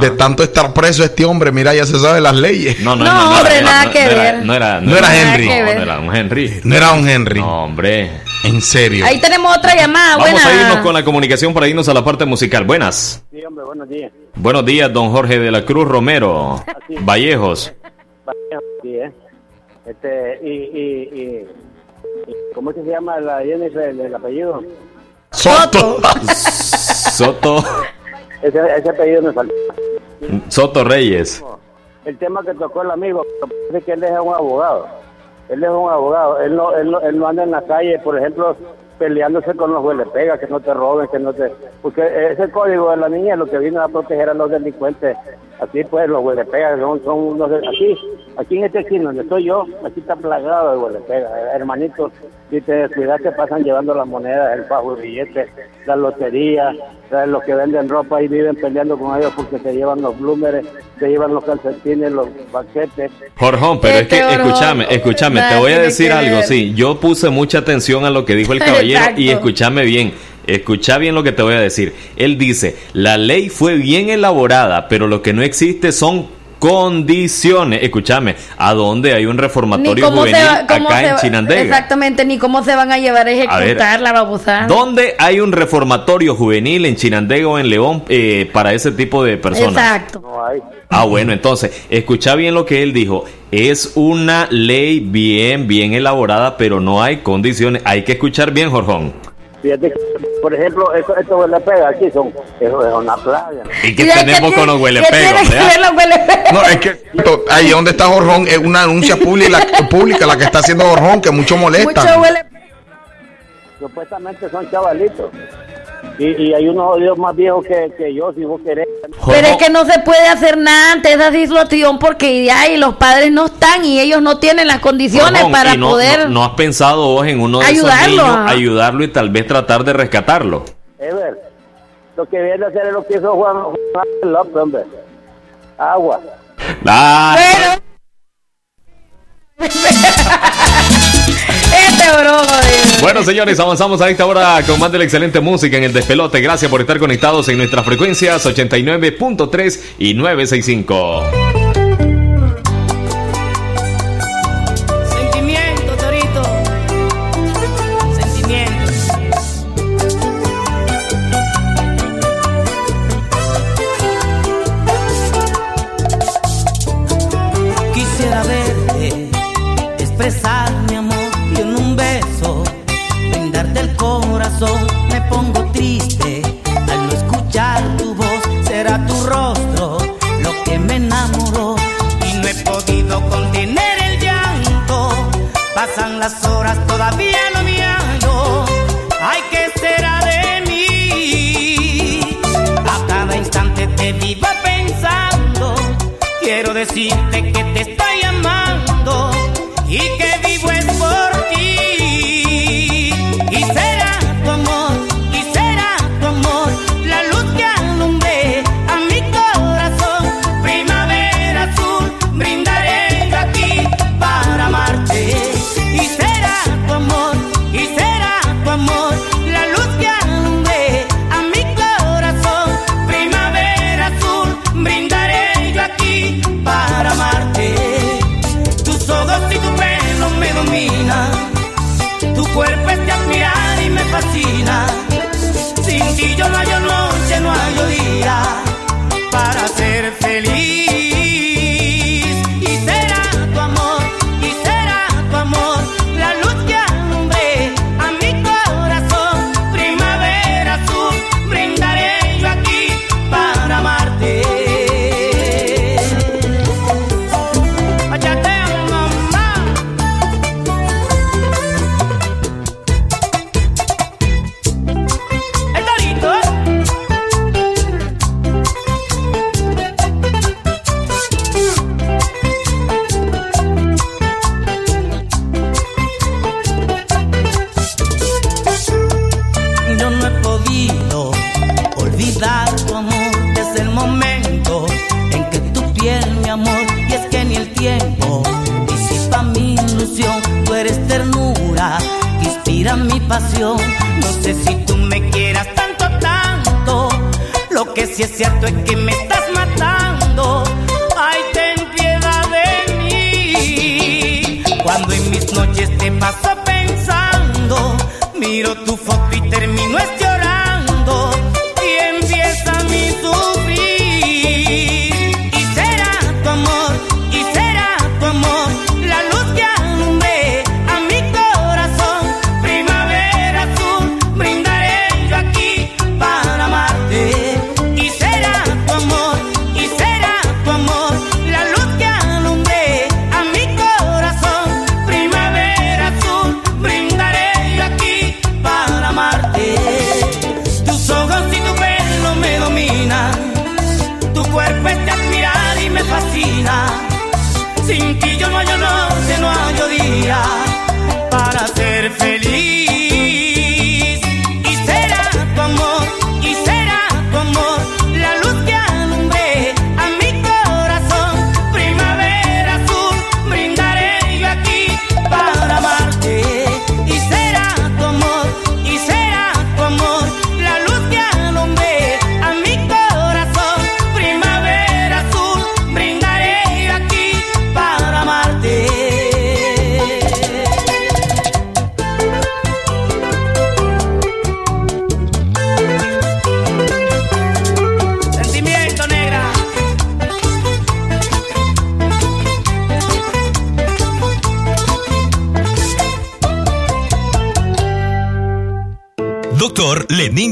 Speaker 6: De tanto estar preso este hombre, mira, ya se sabe las leyes.
Speaker 4: No, no,
Speaker 5: No,
Speaker 4: no, no,
Speaker 5: hombre,
Speaker 4: no,
Speaker 5: nada
Speaker 4: no,
Speaker 5: que ver.
Speaker 4: No era,
Speaker 6: No era Henry.
Speaker 4: No, era un Henry.
Speaker 6: No era un Henry.
Speaker 4: No, hombre.
Speaker 6: En serio.
Speaker 5: Ahí tenemos otra llamada.
Speaker 4: Vamos
Speaker 5: buena.
Speaker 4: a irnos con la comunicación para irnos a la parte musical. Buenas.
Speaker 24: Sí, hombre, buenos días.
Speaker 4: Buenos días, don Jorge de la Cruz Romero. Vallejos.
Speaker 25: Sí, ¿eh? Este, y, y, y, y- ¿cómo es que se llama la Jennifer, el, el apellido?
Speaker 6: Soto.
Speaker 4: Soto,
Speaker 25: Ese, ese apellido me falta.
Speaker 4: Soto Reyes.
Speaker 25: El tema que tocó el amigo, es que él es un abogado. Él es un abogado. Él no, él no, él no anda en la calle, por ejemplo, peleándose con los huelepega, que no te roben, que no te... Porque ese código de la niña es lo que viene a proteger a los delincuentes. Así pues, los huelepegas son, son unos... de- Aquí, aquí en este esquina donde estoy yo, aquí está plagado de huelepegas. Hermanitos, si te descuidas te pasan llevando las monedas, el pago de billetes, la lotería, ¿sabes? los que venden ropa y viven peleando con ellos porque se llevan los blúmeres, se llevan los calcetines, los paquetes.
Speaker 4: Jorjón, pero es que escúchame, escúchame, te voy a decir algo, sí, yo puse mucha atención a lo que dijo el caballero y escúchame bien, escucha bien lo que te voy a decir. Él dice, la ley fue bien elaborada, pero lo que no existe son condiciones. Escúchame, ¿a dónde hay un reformatorio juvenil
Speaker 5: va,
Speaker 4: acá en
Speaker 5: va-
Speaker 4: Chinandega?
Speaker 5: Exactamente, ni cómo se van a llevar a ejecutar la babosada.
Speaker 4: ¿Dónde hay un reformatorio juvenil en Chinandega o en León eh, para ese tipo de personas?
Speaker 5: Exacto.
Speaker 25: No hay.
Speaker 4: Ah, bueno, entonces, escucha bien lo que él dijo. Es una ley bien, bien elaborada, pero no hay condiciones. Hay que escuchar bien, Jorjón.
Speaker 25: Fíjate, que, por ejemplo, esto, esto huelepegas aquí son, eso es una plaga.
Speaker 4: ¿Y qué tenemos con los huelepegos? vea?
Speaker 6: No, es que ahí donde está Jorjón es una anuncia pública, pública la que está haciendo Jorjón, que mucho molesta.
Speaker 25: Supuestamente son chavalitos. Y, y hay unos odios más viejos que, que yo, si vos querés.
Speaker 5: Pero es que no se puede hacer nada ante esa situación porque ahí los padres no están y ellos no tienen las condiciones
Speaker 4: Jorjón,
Speaker 5: para
Speaker 4: ¿y no,
Speaker 5: poder...
Speaker 4: no, no has pensado vos en uno de esos
Speaker 5: Ayudarlo,
Speaker 4: niños,
Speaker 5: ajá.
Speaker 4: ayudarlo y tal vez tratar de rescatarlo?
Speaker 25: Ever, lo que viene a hacer es lo que hizo Juan, Juan López, hombre. Agua.
Speaker 4: Ah,
Speaker 5: Este
Speaker 4: Bueno, señores, avanzamos a esta hora con más de la excelente música en el despelote. Gracias por estar conectados en nuestras frecuencias 89.3 y 965.
Speaker 19: Todavía no me hallo. Ay, ¿qué será de mí? A cada instante te vivo pensando. Quiero decirte que te estoy amando y que inspira mi pasión. No sé si tú me quieras tanto, tanto. Lo que sí es cierto es que me estás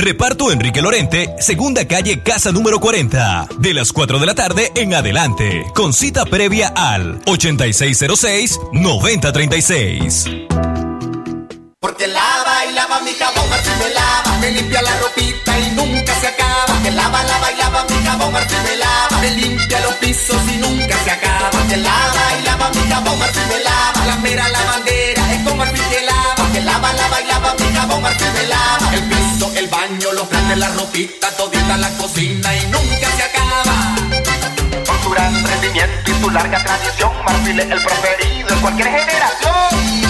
Speaker 26: Reparto Enrique Lorente, segunda calle Casa número 40, de las 4 de la tarde en adelante, con cita previa al 8606-9036.
Speaker 15: Porque lava y lava mi jabón, Marfil me lava, me limpia la ropita y nunca se acaba. Que lava, lava y lava mi jabón, Marfil me lava, me limpia los pisos y nunca se acaba. Que lava y lava mi jabón, Marfil me lava, la mera lavandera es con Marfil que lava. Que lava, y lava mi jabón, Marfil me lava, el piso, el baño, los platos, la ropita, todita la cocina y nunca se acaba. Con su gran rendimiento y su larga tradición, Marfil es el preferido en cualquier generación.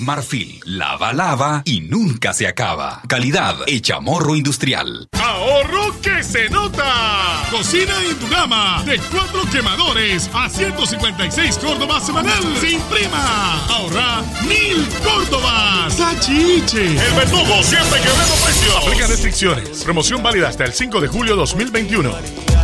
Speaker 27: Marfil, lava, lava y nunca se acaba. Calidad hecha morro industrial.
Speaker 28: ¡Ahorro que se nota! Cocina en tu gama de cuatro quemadores a 156 Córdobas semanal sin prima. Ahorra mil Córdobas. ¡Sachiche! El verdugo siempre que vemos precios. Aplica restricciones. Promoción válida hasta el 5 de julio 2021.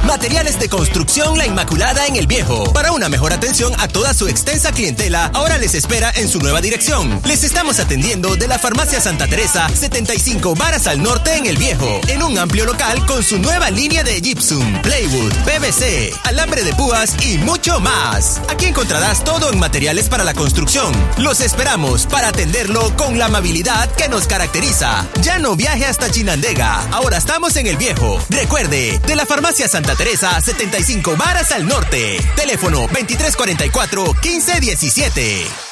Speaker 29: Materiales de construcción La Inmaculada en El Viejo. Para una mejor atención a toda su extensa clientela, ahora les espera en su nueva dirección. Les estamos atendiendo de la Farmacia Santa Teresa, 75 varas al norte en El Viejo, en un amplio local con su nueva línea de Gypsum, Plywood, PVC, alambre de púas y mucho más. Aquí encontrarás todo en materiales para la construcción. Los esperamos para atenderlo con la amabilidad que nos caracteriza. Ya no viaje hasta Chinandega, ahora estamos en El Viejo. Recuerde, de la Farmacia Santa Teresa, 75 varas al norte. Teléfono 2344-1517.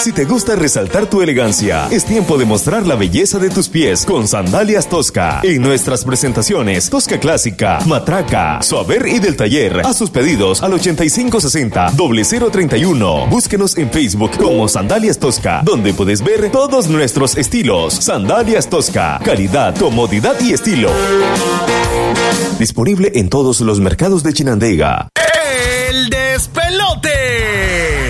Speaker 4: Si te gusta resaltar tu elegancia, es tiempo de mostrar la belleza de tus pies con Sandalias Tosca. En nuestras presentaciones, Tosca Clásica, Matraca, Suaver y del Taller. A sus pedidos al 8560-031. Búsquenos en Facebook como Sandalias Tosca, donde puedes ver todos nuestros estilos. Sandalias Tosca, calidad, comodidad y estilo. Disponible en todos los mercados de Chinandega.
Speaker 3: El despelote.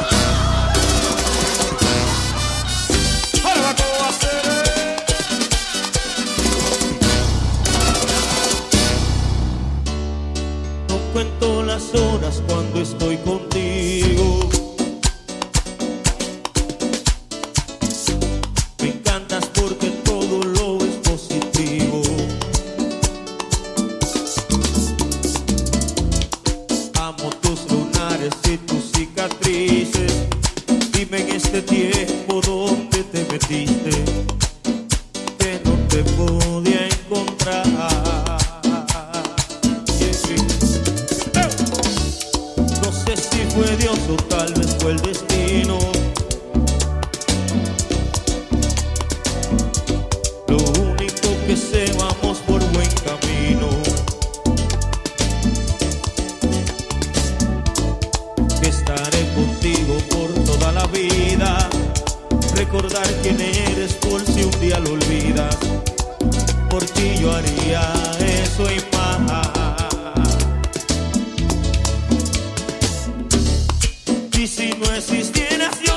Speaker 30: Cuento las horas cuando estoy contigo. Me encantas porque todo lo es positivo. Amo tus lunares y tus cicatrices. Dime en este tiempo dónde te metiste. Que no te podía encontrar. Tal vez fue el destino. Lo único que sé, vamos por buen camino. Estaré contigo por toda la vida. Recordar quién eres por si un día lo olvidas. Por ti yo haría eso y si no existieras,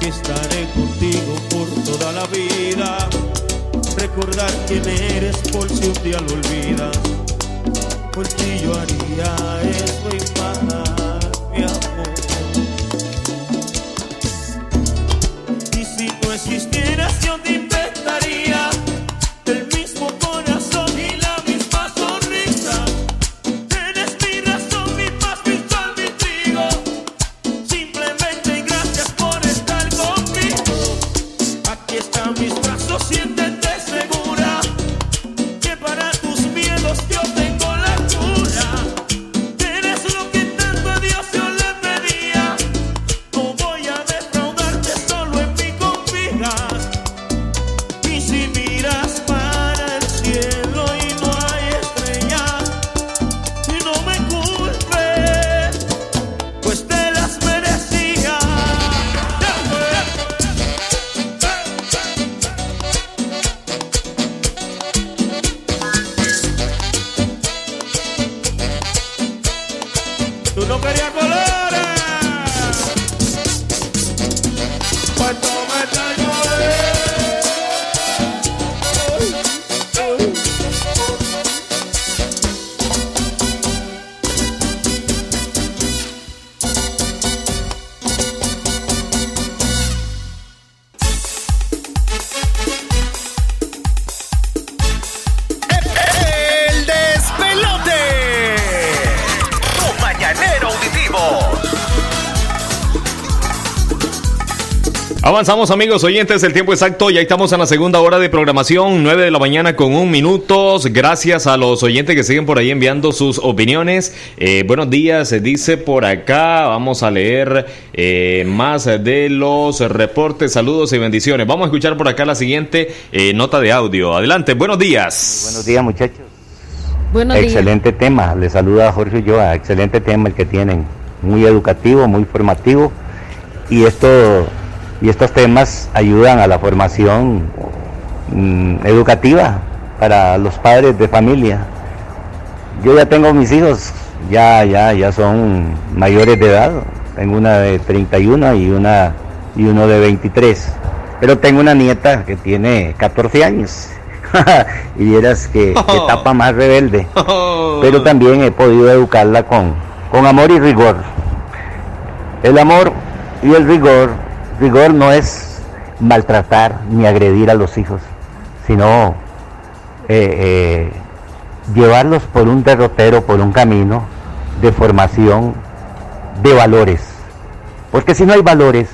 Speaker 30: Que estaré contigo por toda la vida. Recordar quién eres por si un día lo olvidas. Por ti yo haría eso y más,
Speaker 4: Avanzamos amigos oyentes, el tiempo exacto, ya estamos en la segunda hora de programación, 9 de la mañana con un minuto. Gracias a los oyentes que siguen por ahí enviando sus opiniones. Eh, buenos días, se dice por acá, vamos a leer eh, más de los reportes, saludos y bendiciones. Vamos a escuchar por acá la siguiente eh, nota de audio. Adelante, buenos días.
Speaker 31: Buenos días muchachos.
Speaker 5: Buenos días.
Speaker 31: excelente tema, les saluda Jorge Ulloa, excelente tema el que tienen, muy educativo, muy formativo y esto y estos temas ayudan a la formación mm, educativa para los padres de familia. Yo ya tengo mis hijos, ya ya ya son mayores de edad, tengo una de 31 y una y uno de 23, pero tengo una nieta que tiene 14 años. y vieras que, que etapa más rebelde. Pero también he podido educarla con, con amor y rigor. El amor y el rigor, rigor no es maltratar ni agredir a los hijos, sino eh, eh, llevarlos por un derrotero, por un camino de formación de valores. Porque si no hay valores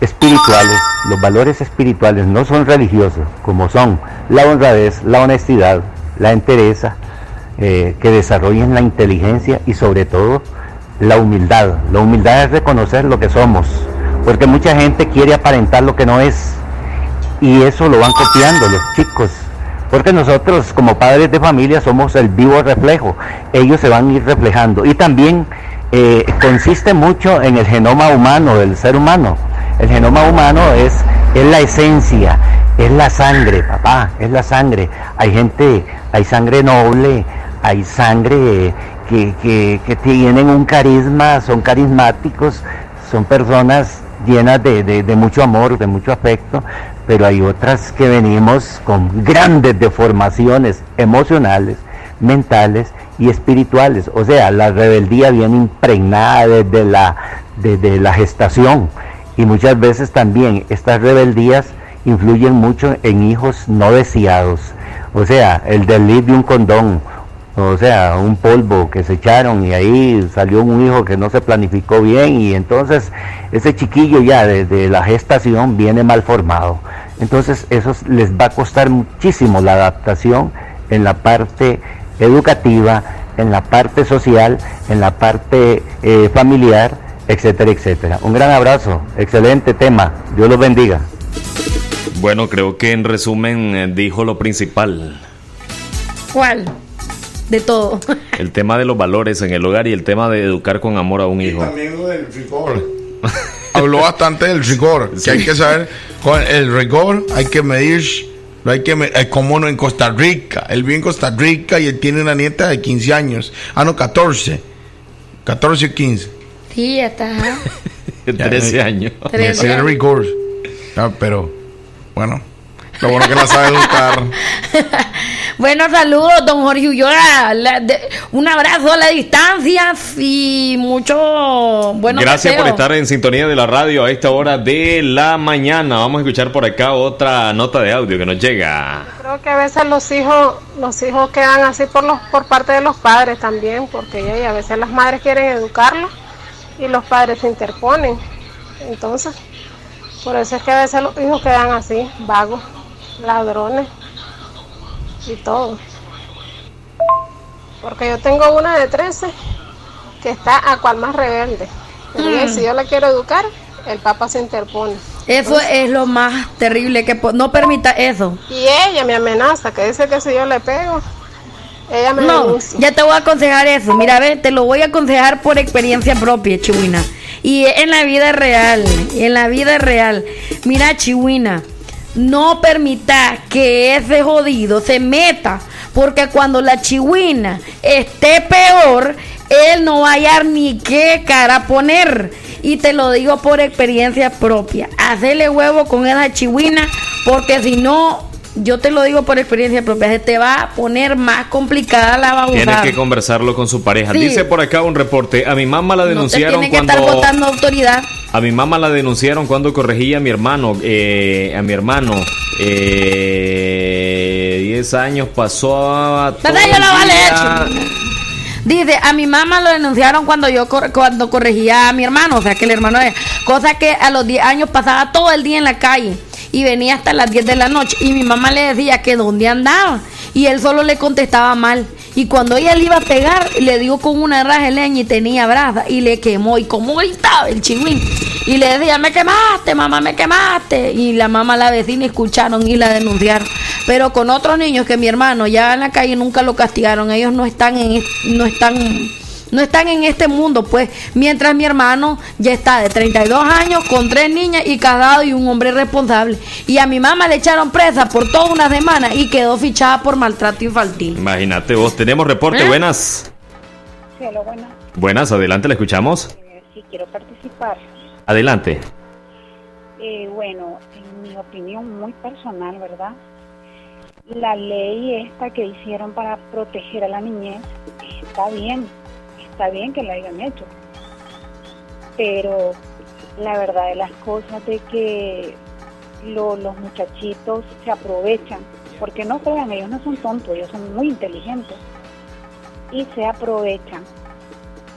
Speaker 31: espirituales, los valores espirituales no son religiosos, como son la honradez, la honestidad, la entereza, eh, que desarrollen la inteligencia y sobre todo la humildad. La humildad es reconocer lo que somos, porque mucha gente quiere aparentar lo que no es y eso lo van copiando los chicos. Porque nosotros como padres de familia somos el vivo reflejo, ellos se van a ir reflejando. Y también eh, consiste mucho en el genoma humano del ser humano. El genoma humano es, es la esencia, es la sangre, papá, es la sangre. Hay gente, hay sangre noble, hay sangre que, que, que tienen un carisma, son carismáticos, son personas llenas de, mucho amor, de mucho afecto, pero hay otras que venimos con grandes deformaciones emocionales, mentales y espirituales. O sea, la rebeldía viene impregnada desde la, gestación y muchas veces también estas rebeldías influyen mucho en hijos no deseados. O sea, el delito de un condón, o sea, un polvo que se echaron y ahí salió un hijo que no se planificó bien y entonces ese chiquillo ya desde la gestación viene mal formado. Entonces eso les va a costar muchísimo la adaptación en la parte educativa, en la parte social, en la parte eh, familiar, etcétera, etcétera. Un gran abrazo, excelente tema, Dios los bendiga.
Speaker 4: Bueno, creo que en resumen eh, dijo lo principal.
Speaker 5: ¿Cuál? De todo.
Speaker 4: El tema de los valores en el hogar y el tema de educar con amor a un hijo.
Speaker 6: También lo del frijol. habló bastante del rigor, que hay que saber, con el rigor hay que medir, no hay que me- eh, como uno en Costa Rica, él vive en Costa Rica y él tiene una nieta de 15 años, ah no, 14, 14 o 15.
Speaker 5: Sí, ya está. ajá.
Speaker 4: 13
Speaker 6: Ya,
Speaker 4: años.
Speaker 6: Me
Speaker 5: Trece
Speaker 6: decía el
Speaker 5: años.
Speaker 6: rigor, Ah, pero bueno, lo bueno que la sabe educar.
Speaker 5: Bueno, saludos, don Jorge Ulloa. La- de- un abrazo a la distancia y mucho bueno
Speaker 4: Gracias por estar en sintonía de la radio a esta hora de la mañana. Vamos a escuchar por acá otra nota de audio que nos llega.
Speaker 32: Creo que a veces los hijos, los hijos quedan así por los, por parte de los padres también, porque ya- y a veces las madres quieren educarlos y los padres se interponen. Entonces, por eso es que a veces los hijos quedan así, vagos, ladrones y todo. Porque yo tengo una de 13 que está a cual más rebelde.
Speaker 5: Mm.
Speaker 32: si yo la quiero educar, el papá se interpone.
Speaker 5: Eso es lo más terrible, que no permita eso.
Speaker 32: Y ella me amenaza, que dice que si yo le pego, ella me
Speaker 5: No,
Speaker 32: denuncia.
Speaker 5: ya te voy a aconsejar eso. Mira, ve, te lo voy a aconsejar por experiencia propia, Chihuina. Y en la vida real, en la vida real. Mira, Chihuina, no permita que ese jodido se meta, porque cuando la Chihuina esté peor, él no va a hallar ni qué cara poner. Y te lo digo por experiencia propia. Hacele huevo con esa Chihuina, porque si no, yo te lo digo por experiencia propia, se te va a poner más complicada la
Speaker 4: Tienes
Speaker 5: babosada.
Speaker 4: que conversarlo con su pareja.
Speaker 5: Sí.
Speaker 4: Dice por acá un reporte. A mi mamá la
Speaker 5: No te
Speaker 4: denunciaron
Speaker 5: tienen que estar
Speaker 4: cuando
Speaker 5: votando autoridad.
Speaker 4: a mi mamá la denunciaron cuando corregía a mi hermano. eh, a mi hermano. Eh, 10 años pasó a todo
Speaker 5: ¿Verdad? Yo lo vale. Dice, a mi mamá lo denunciaron cuando yo cor- cuando corregía a mi hermano, o sea, que el hermano de cosa que a los 10 años pasaba todo el día en la calle y venía hasta las 10 de la noche y mi mamá le decía que dónde andaba y él solo le contestaba mal. Y cuando ella le iba a pegar, le dio con una raja de leña y tenía brasa y le quemó. Y como gritaba el chingüín. Y le decía, me quemaste, mamá, me quemaste. Y la mamá, la vecina escucharon y la denunciaron. Pero con otros niños que mi hermano ya en la calle nunca lo castigaron. Ellos no están en, no están, no están en este mundo, pues. Mientras mi hermano ya está de 32 años con tres niñas y casado y un hombre responsable. Y a mi mamá le echaron presa por toda una semana y quedó fichada por maltrato infantil.
Speaker 4: Imagínate vos. Tenemos reporte.
Speaker 5: ¿Eh?
Speaker 4: Buenas.
Speaker 33: Sí, hola, buenas.
Speaker 4: Buenas, adelante, le escuchamos.
Speaker 33: Sí, quiero participar.
Speaker 4: Adelante.
Speaker 33: Eh, bueno, en mi opinión muy personal, ¿verdad? La ley esta que hicieron para proteger a la niñez está bien, está bien que la hayan hecho. Pero la verdad de las cosas de que lo- los muchachitos se aprovechan, porque no crean, ellos no son tontos, ellos son muy inteligentes y se aprovechan.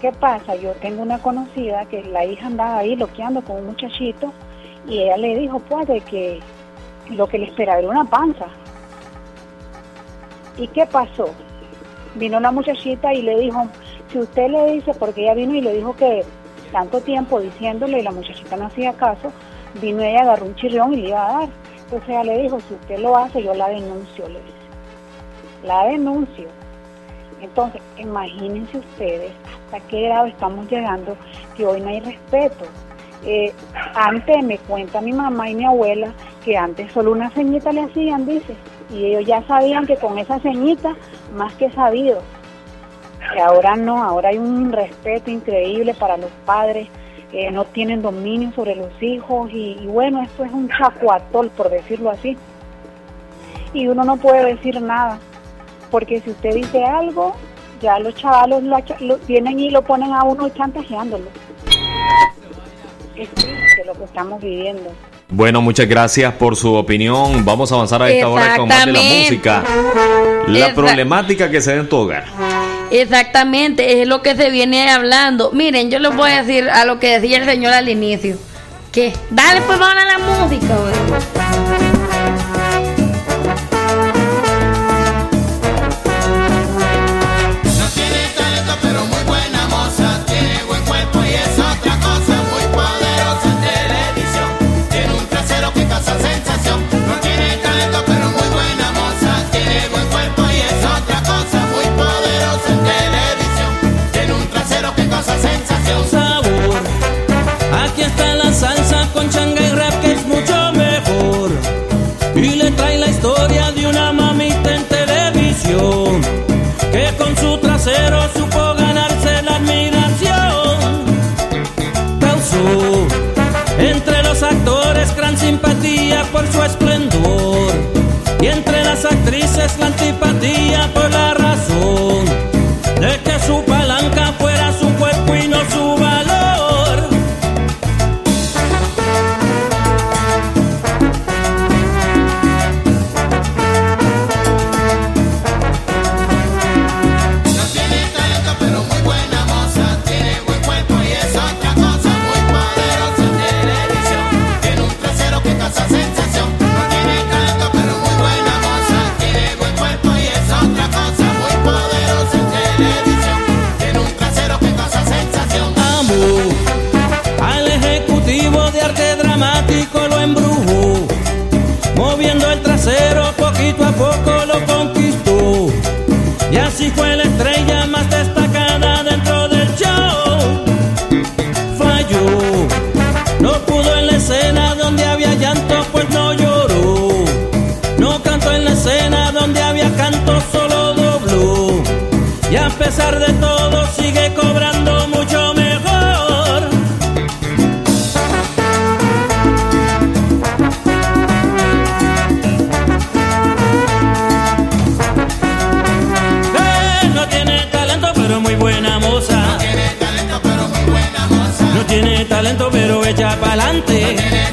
Speaker 33: ¿Qué pasa? Yo tengo una conocida que la hija andaba ahí loqueando con un muchachito y ella le dijo, pues, de que lo que le esperaba era una panza. ¿Y qué pasó? Vino la muchachita y le dijo, si usted le dice, porque ella vino y le dijo que tanto tiempo diciéndole y la muchachita no hacía caso, vino ella, agarró un chirrión y le iba a dar. Entonces ella le dijo, si usted lo hace, yo la denuncio, le dice. La denuncio. Entonces, imagínense ustedes hasta qué grado estamos llegando que hoy no hay respeto. Eh, antes me cuenta mi mamá y mi abuela que antes solo una ceñita le hacían, dice, y ellos ya sabían que con esa ceñita, más que sabido. Que ahora no, ahora hay un respeto increíble para los padres, eh, no tienen dominio sobre los hijos y, y bueno, esto es un chacuatol, por decirlo así. Y uno no puede decir nada, porque si usted dice algo, ya los chavalos lo, lo- vienen y lo ponen a uno chantajeándolo. Es triste lo que estamos viviendo.
Speaker 4: Bueno, muchas gracias por su opinión. Vamos a avanzar a esta hora con más de la música. La problemática que se da en tu hogar.
Speaker 5: Exactamente, es lo que se viene hablando. Miren, yo les voy a decir a lo que decía el señor al inicio. Que, dale pues a la música.
Speaker 34: Las actrices la antipatía por la pesar de todo sigue cobrando mucho mejor. Eh, no tiene talento pero muy buena moza. No tiene talento pero echa pa'lante. No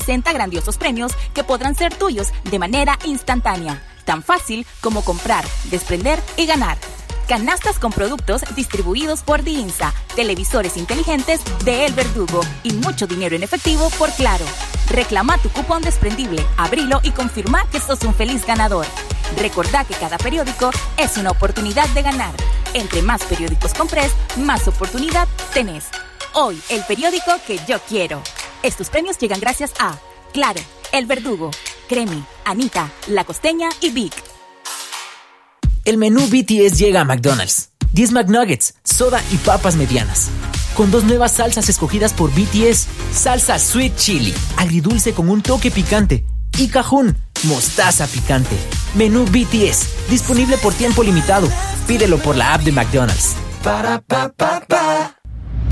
Speaker 11: 60 grandiosos premios que podrán ser tuyos de manera instantánea. Tan fácil como comprar, desprender y ganar. Canastas con productos distribuidos por Diinsa, televisores inteligentes de El Verdugo y mucho dinero en efectivo por Claro. Reclama tu cupón desprendible, abrilo y confirma que sos un feliz ganador. Recordá que cada periódico es una oportunidad de ganar. Entre más periódicos compres, más oportunidad tenés. Hoy, el periódico que yo quiero. Estos premios llegan gracias a Claro, El Verdugo, Cremi, Anita, La Costeña y Vic.
Speaker 12: El menú BTS llega a McDonald's. 10 McNuggets, soda y papas medianas. Con dos nuevas salsas escogidas por BTS. Salsa Sweet Chili, agridulce con un toque picante. Y Cajún, mostaza picante. Menú BTS, disponible por tiempo limitado. Pídelo por la app de McDonald's.
Speaker 35: Para pa.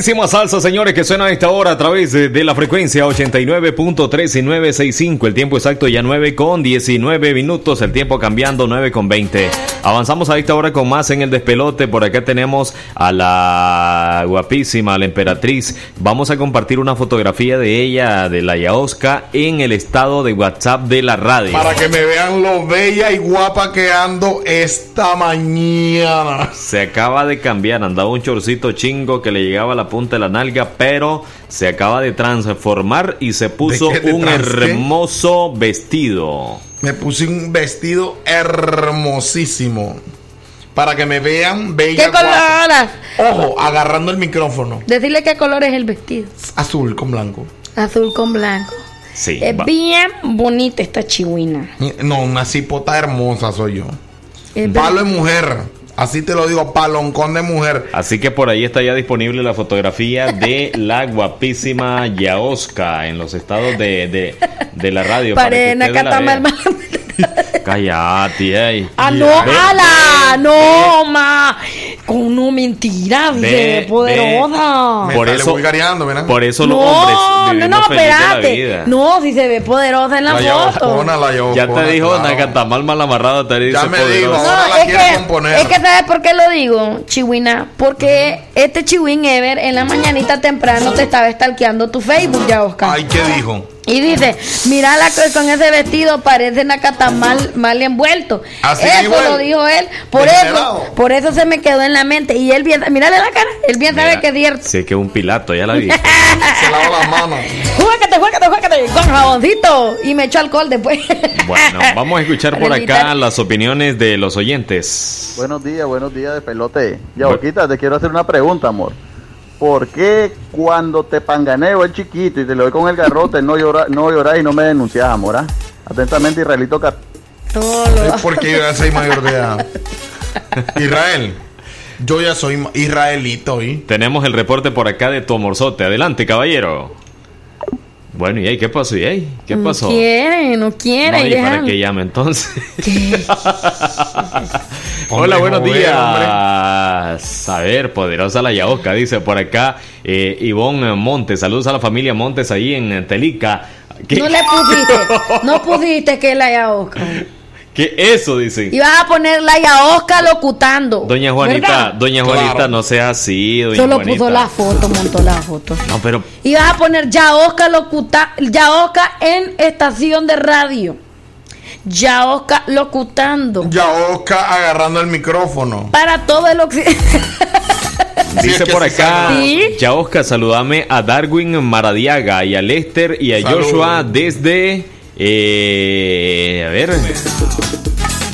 Speaker 4: Riquísima salsa, señores, que suena a esta hora a través de, de la frecuencia 89.3 y 965. El tiempo exacto ya 9 con 19 minutos. El tiempo cambiando 9 con 20. Avanzamos a esta hora con más en el despelote. Por acá tenemos a la guapísima, la emperatriz. Vamos a compartir una fotografía de ella, de la Yaosca, en el estado de WhatsApp de la radio.
Speaker 6: Para que me vean lo bella y guapa que ando esta mañana.
Speaker 4: Se acaba de cambiar, andaba un chorcito chingo que le llegaba a la punta de la nalga, pero se acaba de transformar y se puso
Speaker 6: ¿De qué? ¿De
Speaker 4: un
Speaker 6: trans qué?
Speaker 4: hermoso vestido.
Speaker 6: Me puse un vestido hermosísimo. Para que me vean bella.
Speaker 5: ¿Qué color?
Speaker 6: Ojo, agarrando el micrófono.
Speaker 5: Decirle qué color es el vestido.
Speaker 6: Azul con blanco.
Speaker 5: Azul con blanco.
Speaker 4: Sí.
Speaker 5: Es
Speaker 4: va.
Speaker 5: bien bonita esta chihuina.
Speaker 6: No, una cipota hermosa soy yo.
Speaker 5: Es
Speaker 6: Palo de mujer. Así te lo digo, paloncón de mujer.
Speaker 4: Así que por ahí está ya disponible la fotografía de la guapísima Yaosca en los estados de, de, de la radio. para que la vean. Cállate, ey.
Speaker 5: Ah, no, ala, no, ma. Con no mentira, poderosa.
Speaker 6: Me
Speaker 4: Por eso-
Speaker 6: vulgareando, ¿verdad?
Speaker 4: Por eso los
Speaker 5: No,
Speaker 4: hombres
Speaker 5: no, no, espérate. No, si se ve poderosa en la,
Speaker 6: La
Speaker 5: foto.
Speaker 6: la
Speaker 4: Ya te dijo
Speaker 6: claro.
Speaker 4: Nacatamal mal amarrado, te dice
Speaker 6: Ya me dijo.
Speaker 5: No, es que,
Speaker 6: componer.
Speaker 5: es que ¿sabes por qué lo digo, Chihuina? Porque este Chihuín Ever en la mañanita temprano te estaba stalkeando tu Facebook, ya, Oscar.
Speaker 6: Ay, ¿qué dijo?
Speaker 5: Y dice, mira la que con ese vestido parece Nakata mal, mal envuelto.
Speaker 6: Así
Speaker 5: eso lo
Speaker 6: él.
Speaker 5: dijo él. Por eso, por eso se me quedó en la mente. Y él bien, mírale la cara, él bien sabe que es cierto.
Speaker 4: Sí, que es un pilato, ya la vi.
Speaker 6: Se lava las manos.
Speaker 5: Juégate, juégate, juégate, con jaboncito. Y me echó alcohol después.
Speaker 4: Bueno, vamos a escuchar por acá las opiniones de los oyentes.
Speaker 36: Buenos días, buenos días de pelote. Ya, Boquita, te quiero hacer una pregunta, amor. ¿Por qué cuando te panganeo el chiquito y te lo doy con el garrote no llora, no lloras y no me denuncias, amor? ah? Atentamente, Israelito Car
Speaker 6: Es porque yo ya soy mayor de edad. Israel. Yo ya soy israelito, ¿y?
Speaker 4: Tenemos el reporte por acá de Tomorzote. Adelante, caballero. Bueno, ¿y ahí qué pasó? ¿Y ahí? ¿Qué
Speaker 5: No
Speaker 4: pasó?
Speaker 5: quiere, no quiere.
Speaker 4: No,
Speaker 5: y
Speaker 4: ¿y para qué llame entonces? Hola, buenos días.
Speaker 6: hombre.
Speaker 4: A ver, poderosa la Yaosca, dice por acá eh, Ivonne Montes. Saludos a la familia Montes ahí en Telica. ¿Qué,
Speaker 5: No le pusiste, no pusiste que la Yaosca.
Speaker 4: ¿Qué eso? Dicen.
Speaker 5: Y vas a poner la Yaosca locutando.
Speaker 4: Doña Juanita,
Speaker 5: ¿verdad?
Speaker 4: doña Juanita, no sea así, doña
Speaker 5: Solo
Speaker 4: Juanita.
Speaker 5: puso la foto, montó la foto.
Speaker 4: No, pero
Speaker 5: Y vas a poner Yaosca locuta, Yaosca en estación de radio. Yaosca locutando.
Speaker 6: Ya Oscar agarrando el micrófono.
Speaker 5: Para todo el occidente.
Speaker 4: Dice por acá,
Speaker 5: ¿Sí?
Speaker 4: ya Oscar, saludame a Darwin Maradiaga y a Lester y a
Speaker 6: Salud.
Speaker 4: Joshua desde, eh, a ver,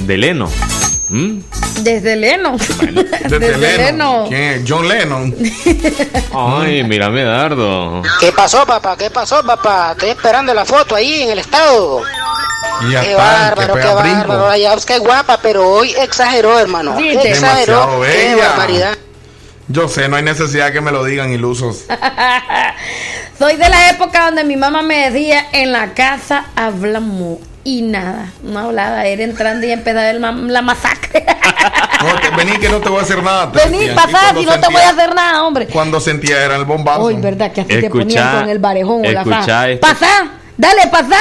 Speaker 4: de Leno. ¿Mm?
Speaker 5: Desde Leno.
Speaker 6: Desde
Speaker 5: Desde.
Speaker 6: John Lennon.
Speaker 4: Ay, mírame, Dardo.
Speaker 37: ¿Qué pasó, papá? ¿Qué pasó, papá? Estoy esperando la foto ahí en el estado.
Speaker 6: Ya
Speaker 37: qué
Speaker 6: está,
Speaker 37: bárbaro, qué bárbaro. La Yaosca es guapa, pero hoy exageró, hermano. Exageró. Qué barbaridad.
Speaker 6: Yo sé, no hay necesidad que me lo digan ilusos.
Speaker 5: Soy de la época donde mi mamá me decía, en la casa hablamos. Y nada, no hablaba, era entrando y empezaba el ma- la masacre.
Speaker 6: No, vení que no te voy a hacer nada.
Speaker 5: Vení, pasá, si no te voy a hacer nada, hombre.
Speaker 6: Cuando sentía era el bombazo.
Speaker 5: Uy, verdad que así te ponían con el barejón o la faja. Pasá, dale, pasá.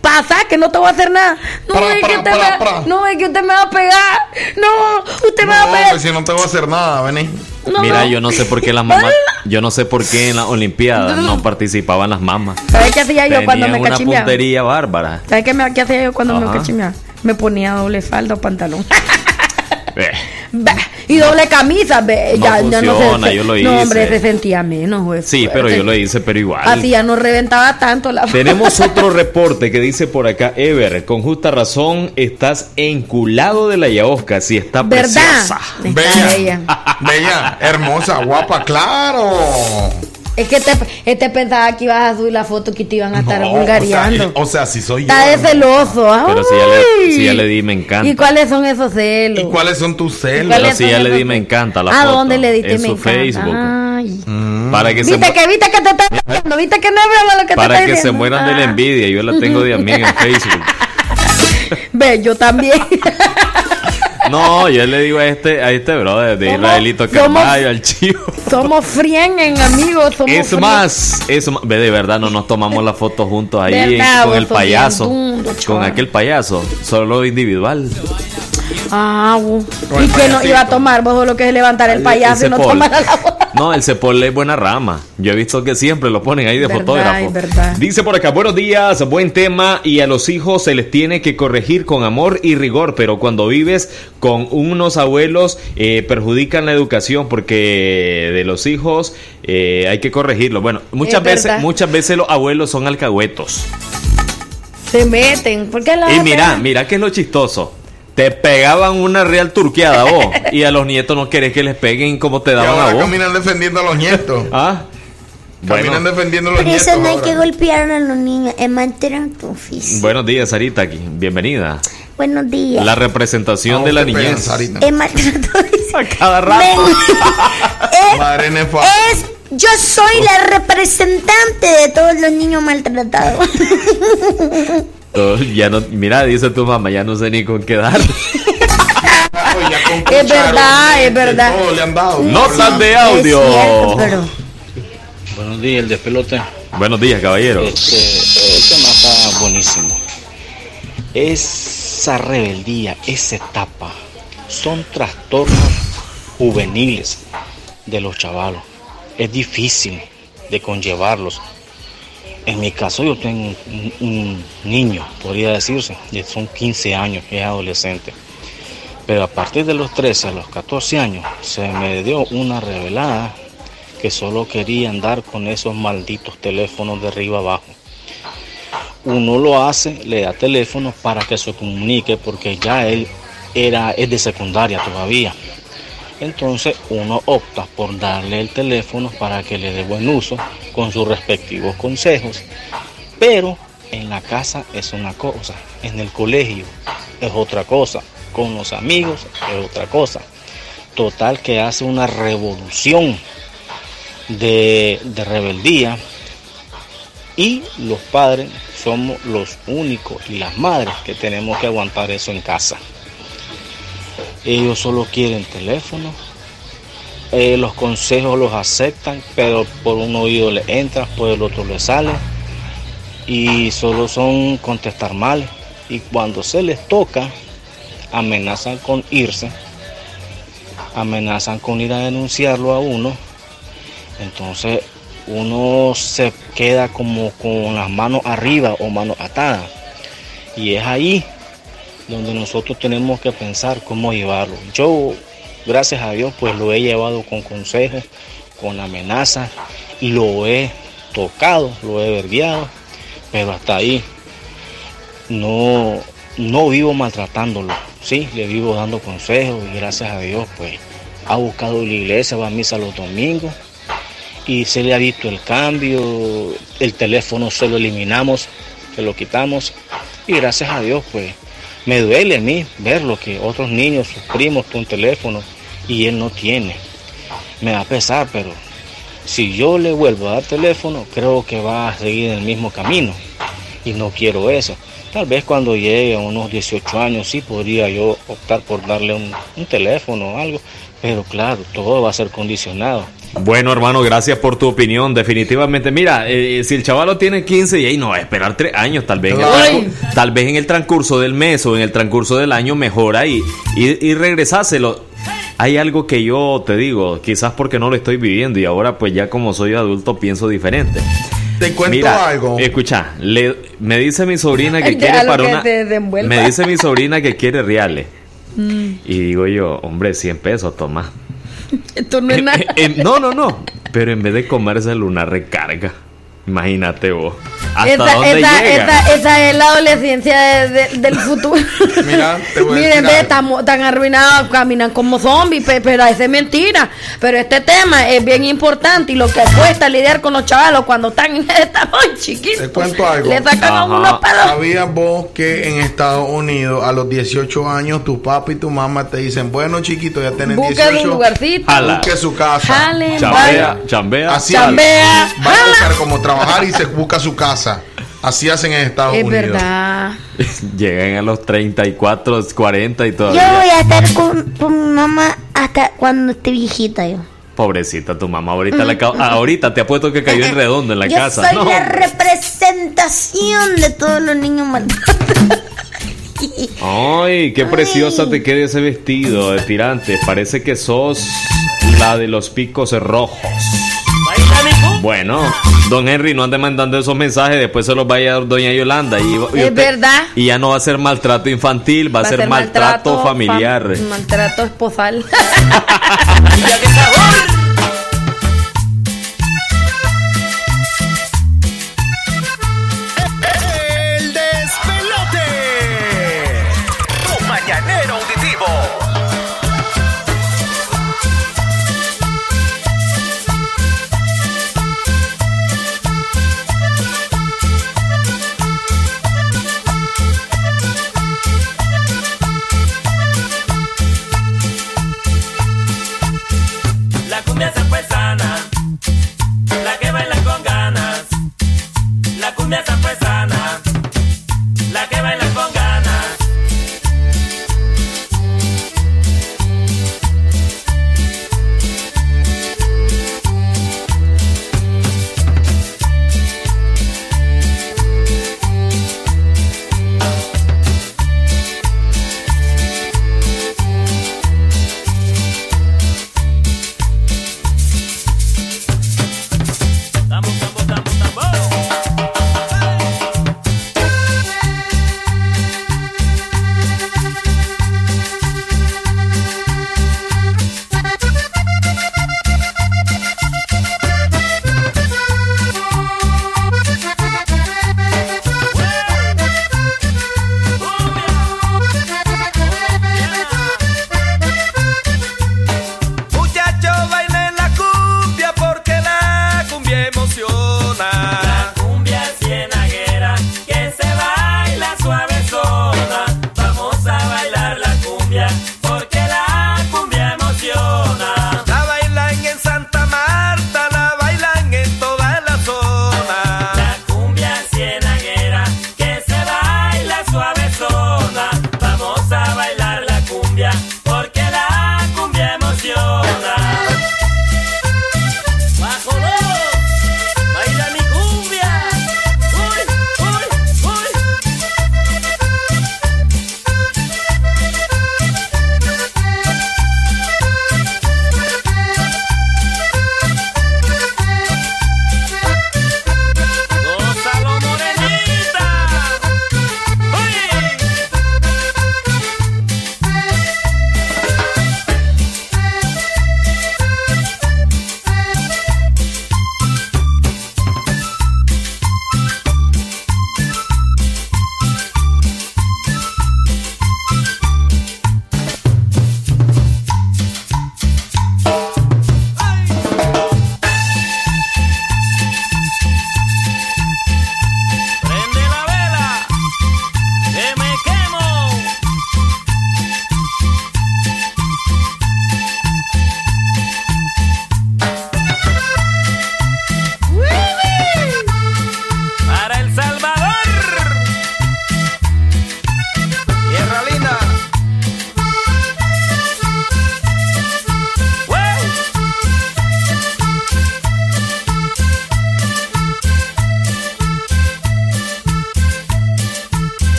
Speaker 5: Pasá, que no te voy a hacer nada. No,
Speaker 6: Para,
Speaker 5: es que usted
Speaker 6: para,
Speaker 5: me,
Speaker 6: para.
Speaker 5: no, es que usted me va a pegar. No, usted me va a
Speaker 6: No,
Speaker 5: pegar.
Speaker 6: si no te voy a hacer nada, vení.
Speaker 5: No,
Speaker 4: Mira,
Speaker 5: no.
Speaker 4: yo no sé por qué las mamás, yo no sé por qué en las Olimpiadas no participaban las mamás.
Speaker 5: ¿Sabes qué hacía yo cuando me
Speaker 4: Tenían una
Speaker 5: cachimeaba?
Speaker 4: puntería bárbara.
Speaker 5: ¿Sabes qué, me, qué hacía yo cuando me cachimeaba? Me ponía doble falda o pantalón. Bah, y doble camisa, ve,
Speaker 4: No
Speaker 5: ya, ya no se,
Speaker 4: yo lo
Speaker 5: No, hombre,
Speaker 4: hice.
Speaker 5: se sentía menos, güey.
Speaker 4: Sí, pero yo lo hice, pero igual.
Speaker 5: Así ya no reventaba tanto la
Speaker 4: Tenemos otro reporte que dice por acá, Ever, con justa razón, estás enculado de la Yaosca, si está
Speaker 5: ¿Verdad?
Speaker 4: preciosa.
Speaker 5: Está
Speaker 6: bella.
Speaker 5: Bella,
Speaker 6: hermosa, guapa, claro.
Speaker 5: Es que este, este pensaba que ibas a subir la foto que te iban a estar
Speaker 6: No,
Speaker 5: vulgareando.
Speaker 6: O sea, o sea, si soy yo.
Speaker 5: Está de celoso. ay.
Speaker 4: Pero si ya, le, si ya le di, me encanta.
Speaker 5: ¿Y cuáles son esos celos?
Speaker 6: ¿Y cuáles son tus celos?
Speaker 4: Pero si ya le di, me encanta la
Speaker 5: ¿A
Speaker 4: foto.
Speaker 5: dónde le diste
Speaker 4: En
Speaker 5: me
Speaker 4: su
Speaker 5: encanta?
Speaker 4: Facebook.
Speaker 5: Ay.
Speaker 4: Para que se,
Speaker 5: ¿Viste
Speaker 4: mu-
Speaker 5: que, viste que te está diciendo? ¿Viste que no es broma lo que te
Speaker 4: para
Speaker 5: está
Speaker 4: que se
Speaker 5: diciendo?
Speaker 4: mueran de la
Speaker 5: Ah.
Speaker 4: envidia. Yo la tengo de amiga en Facebook.
Speaker 5: Ve, yo también.
Speaker 4: No, yo le digo a este, a este brother de
Speaker 5: Somos-
Speaker 4: Israelito Carballo, al chivo.
Speaker 5: Somos frienden, amigos. Somos
Speaker 4: Es
Speaker 5: frien-
Speaker 4: más, es más, ve de verdad no nos tomamos la foto juntos ahí con el payaso, con aquel payaso, solo individual.
Speaker 5: Ah.
Speaker 4: Con
Speaker 5: ¿y
Speaker 4: el
Speaker 5: que no iba a tomar? Vos lo que es levantar el
Speaker 4: El-
Speaker 5: payaso
Speaker 4: el
Speaker 5: y no
Speaker 4: cepol.
Speaker 5: tomar a la.
Speaker 4: No, el Cepol es buena rama. Yo he visto que siempre lo ponen ahí de
Speaker 5: Verdad,
Speaker 4: fotógrafo.
Speaker 5: verdad.
Speaker 4: Dice por acá, buenos días, buen tema y a los hijos se les tiene que corregir con amor y rigor, pero cuando vives con unos abuelos eh, perjudican la educación porque de los hijos eh, hay que corregirlo. Bueno, muchas
Speaker 5: Es
Speaker 4: veces, muchas veces los abuelos son alcahuetos.
Speaker 5: Se meten. ¿Por qué la
Speaker 4: Y mira, mira que es lo chistoso. Te pegaban una real turqueada vos y a los nietos no querés que les peguen como te
Speaker 6: Y
Speaker 4: daban a vos.
Speaker 6: caminan defendiendo a los nietos.
Speaker 4: Ah,
Speaker 6: Caminan defendiendo a los nietos.
Speaker 38: eso no hay
Speaker 6: ahora.
Speaker 38: que golpear a los niños, es físico.
Speaker 4: Buenos días, Sarita, aquí. Bienvenida.
Speaker 38: Buenos días.
Speaker 4: La representación
Speaker 6: Ah,
Speaker 4: de la niñez.
Speaker 6: Sarita.
Speaker 38: Es maltrato
Speaker 4: A cada rato.
Speaker 6: Madre nefa.
Speaker 38: es, yo soy la representante de todos los niños maltratados.
Speaker 4: Ya no, mira, dice tu mamá, ya no sé ni con qué dar.
Speaker 5: Es verdad, es verdad.
Speaker 4: Notas de audio.
Speaker 39: Buenos días, el despelote.
Speaker 4: Buenos días, caballero.
Speaker 39: Este, el tema está buenísimo. Esa rebeldía, esa etapa, son trastornos juveniles de los chavalos. Es difícil de conllevarlos. En mi caso yo tengo un, niño, podría decirse, de son 15 años, es adolescente. Pero a partir de los 13 a los 14 años se me dio una revelada que solo quería andar con esos malditos teléfonos de arriba abajo. Uno lo hace, le da teléfono para que se comunique porque ya él era, es de secundaria todavía. Entonces uno opta por darle el teléfono para que le dé buen uso con sus respectivos consejos. Pero en la casa es una cosa, en el colegio es otra cosa, con los amigos es otra cosa. Total que hace una revolución de, de rebeldía y los padres somos los únicos y las madres que tenemos que aguantar eso en casa. Ellos solo quieren teléfono, eh, los consejos los aceptan, pero por un oído le entra, por el otro le sale. Y solo son contestar mal. Y cuando se les toca amenazan con irse, amenazan con ir a denunciarlo a uno, entonces uno se queda como con las manos arriba o manos atadas. Y es ahí donde nosotros tenemos que pensar cómo llevarlo. Yo, gracias a Dios, pues lo he llevado con consejos, con amenazas, lo he tocado, lo he vergueado, pero hasta ahí no, no vivo maltratándolo, sí, le vivo dando consejos y gracias a Dios, pues ha buscado la iglesia, va a misa los domingos y se le ha visto el cambio, el teléfono se lo eliminamos, se lo quitamos y gracias a Dios, pues me duele a mí ver lo que otros niños, sus primos, con teléfono y él no tiene. Me da pesar, pero si yo le vuelvo a dar teléfono, creo que va a seguir el mismo camino y no quiero eso. Tal vez cuando llegue a unos 18 años sí podría yo optar por darle un, un teléfono o algo, pero claro, todo va a ser condicionado.
Speaker 4: Bueno, hermano, gracias por tu opinión. Definitivamente, mira, eh, si el chavalo tiene 15 y ahí no va a esperar 3 años, tal vez, en el, tal vez en el transcurso del mes o en el transcurso del año mejora y, y, y regresáselo. Hay algo que yo te digo, quizás porque no lo estoy viviendo y ahora pues ya como soy adulto pienso diferente.
Speaker 6: Te cuento
Speaker 4: Mira,
Speaker 6: algo.
Speaker 4: Escucha, le- me dice mi sobrina que quiere para
Speaker 5: que
Speaker 4: una...
Speaker 5: te.
Speaker 4: Me dice mi sobrina que quiere reales.
Speaker 5: Mm,
Speaker 4: Y digo yo, hombre, 100 pesos, toma.
Speaker 5: esto no es nada.
Speaker 4: No, no, no. Pero en vez de comerse una recarga. Imagínate vos. ¿Hasta
Speaker 5: Esa,
Speaker 4: dónde
Speaker 5: esa,
Speaker 4: llega?
Speaker 5: esa, esa es la adolescencia de- de- del futuro.
Speaker 6: Mira, te voy a
Speaker 5: Miren,
Speaker 6: algo.
Speaker 5: estamos tan arruinados, caminan como zombies, pe- pero eso es mentira. Pero este tema es bien importante y lo que cuesta lidiar con los chavalos cuando están, están muy chiquitos.
Speaker 6: Te cuento algo.
Speaker 5: Le sacan a unos pelos.
Speaker 6: ¿Sabías vos que en Estados Unidos a los 18 años tu papá y tu mamá te dicen, bueno chiquito, ya tenés
Speaker 5: Busquen
Speaker 6: 18,
Speaker 5: un lugarcito.
Speaker 4: Jala.
Speaker 6: busque su casa.
Speaker 5: Jalen,
Speaker 4: Chambea, chambea.
Speaker 6: Así
Speaker 5: Chambea,
Speaker 6: va a buscar como trabajar y se busca su casa. Así hacen en Estados
Speaker 40: Es
Speaker 6: Unidos.
Speaker 40: verdad.
Speaker 4: Llegan a los 34, 40 y
Speaker 23: Yo
Speaker 4: todavía.
Speaker 23: voy a estar con, con mi mamá hasta cuando esté viejita yo.
Speaker 4: Pobrecita tu mamá. Ahorita, acabo- ah, ahorita te apuesto que cayó en redondo en la
Speaker 23: yo
Speaker 4: casa.
Speaker 23: soy
Speaker 4: No,
Speaker 23: la representación de todos los niños maltratados.
Speaker 4: Ay, qué preciosa te queda ese vestido de tirante. Parece que sos la de los picos rojos. Bueno, don Henry, no ande mandando esos mensajes, después se los vaya a dar doña Yolanda. Y, y
Speaker 40: Es
Speaker 4: usted-
Speaker 40: verdad.
Speaker 4: Y ya no va a ser maltrato infantil, va, a ser maltrato, familiar.
Speaker 40: fam- maltrato esposal.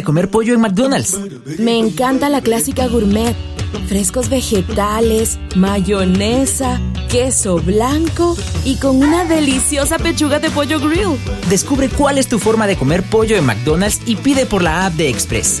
Speaker 12: de comer pollo en McDonald's.
Speaker 41: Me encanta la clásica gourmet. Frescos vegetales, mayonesa, queso blanco y con una deliciosa pechuga de pollo grill.
Speaker 12: Descubre cuál es tu forma de comer pollo en McDonald's y pide por la app de Express.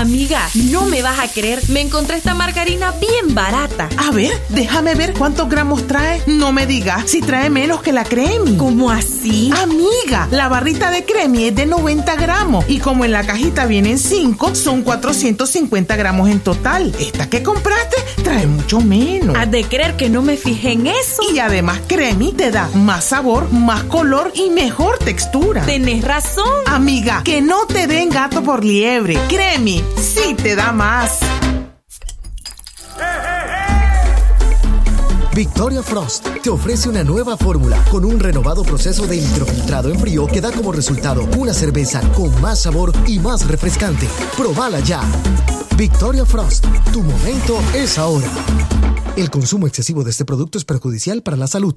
Speaker 2: Amiga, no me vas a creer. Me encontré esta margarina bien barata.
Speaker 42: A ver, déjame ver cuántos gramos trae. No me digas si trae menos que la Cremi.
Speaker 2: ¿Cómo así?
Speaker 42: Amiga, la barrita de Cremi es de 90 gramos y como en la cajita vienen 5, son 450 gramos en total. Esta que compraste trae mucho menos.
Speaker 2: Has de creer que no me fijé en eso.
Speaker 42: Y además Cremi te da más sabor, más color y mejor textura.
Speaker 2: Tenés razón.
Speaker 42: Amiga, que no te den gato por liebre. Cremi, sí te da más.
Speaker 43: Victoria Frost te ofrece una nueva fórmula con un renovado proceso de microfiltrado en frío que da como resultado una cerveza con más sabor y más refrescante. Probala ya. Victoria Frost, tu momento es ahora. El consumo excesivo de este producto es perjudicial para la salud.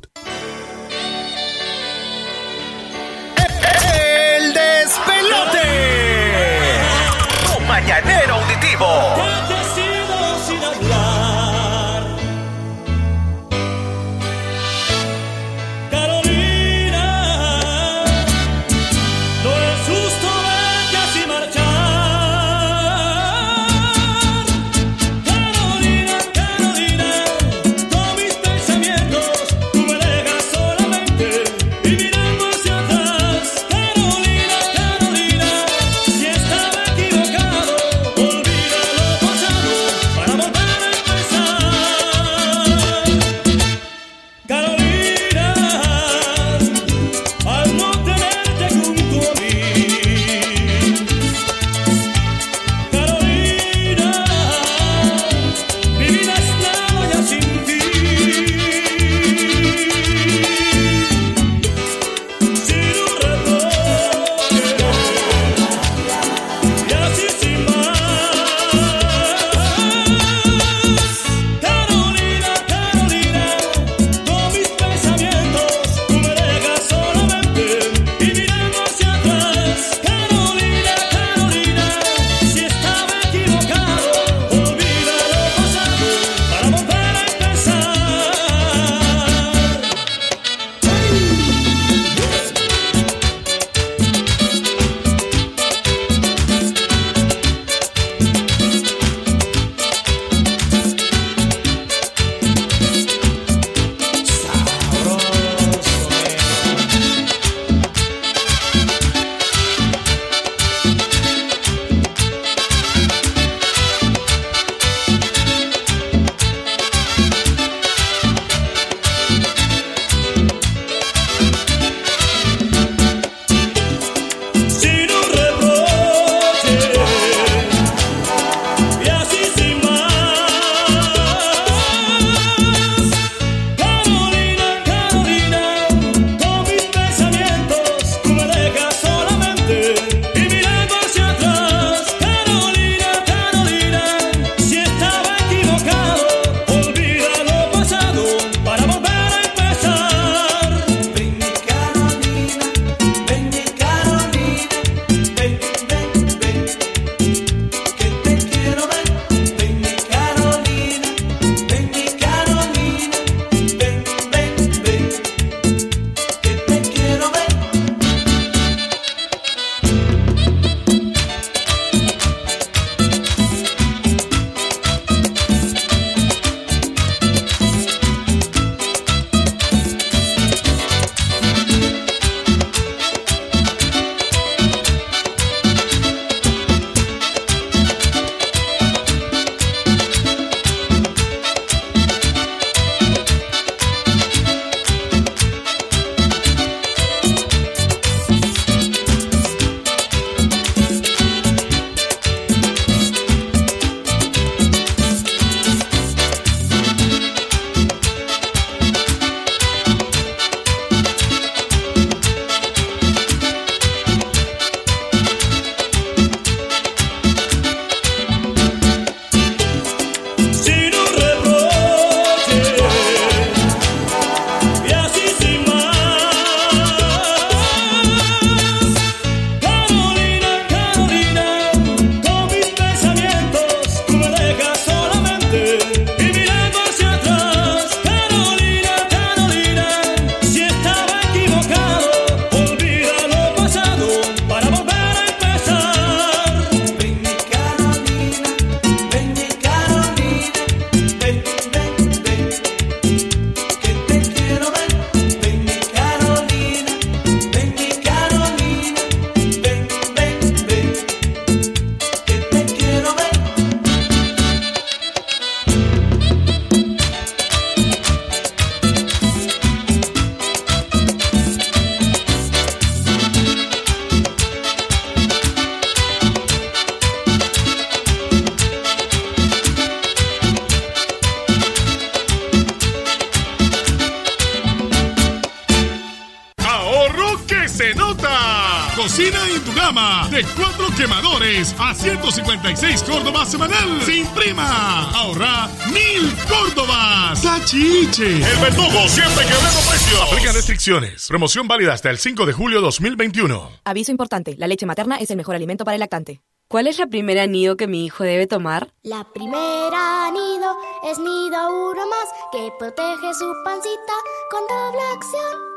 Speaker 44: El
Speaker 28: verdugo siempre quebrando precios. Aplica restricciones. Promoción válida hasta el 5 de julio 2021.
Speaker 45: Aviso importante, la leche materna es el mejor alimento para el lactante. ¿Cuál es la primera nido que mi hijo debe tomar?
Speaker 46: La primera nido es nido uno más que protege su pancita con doble acción.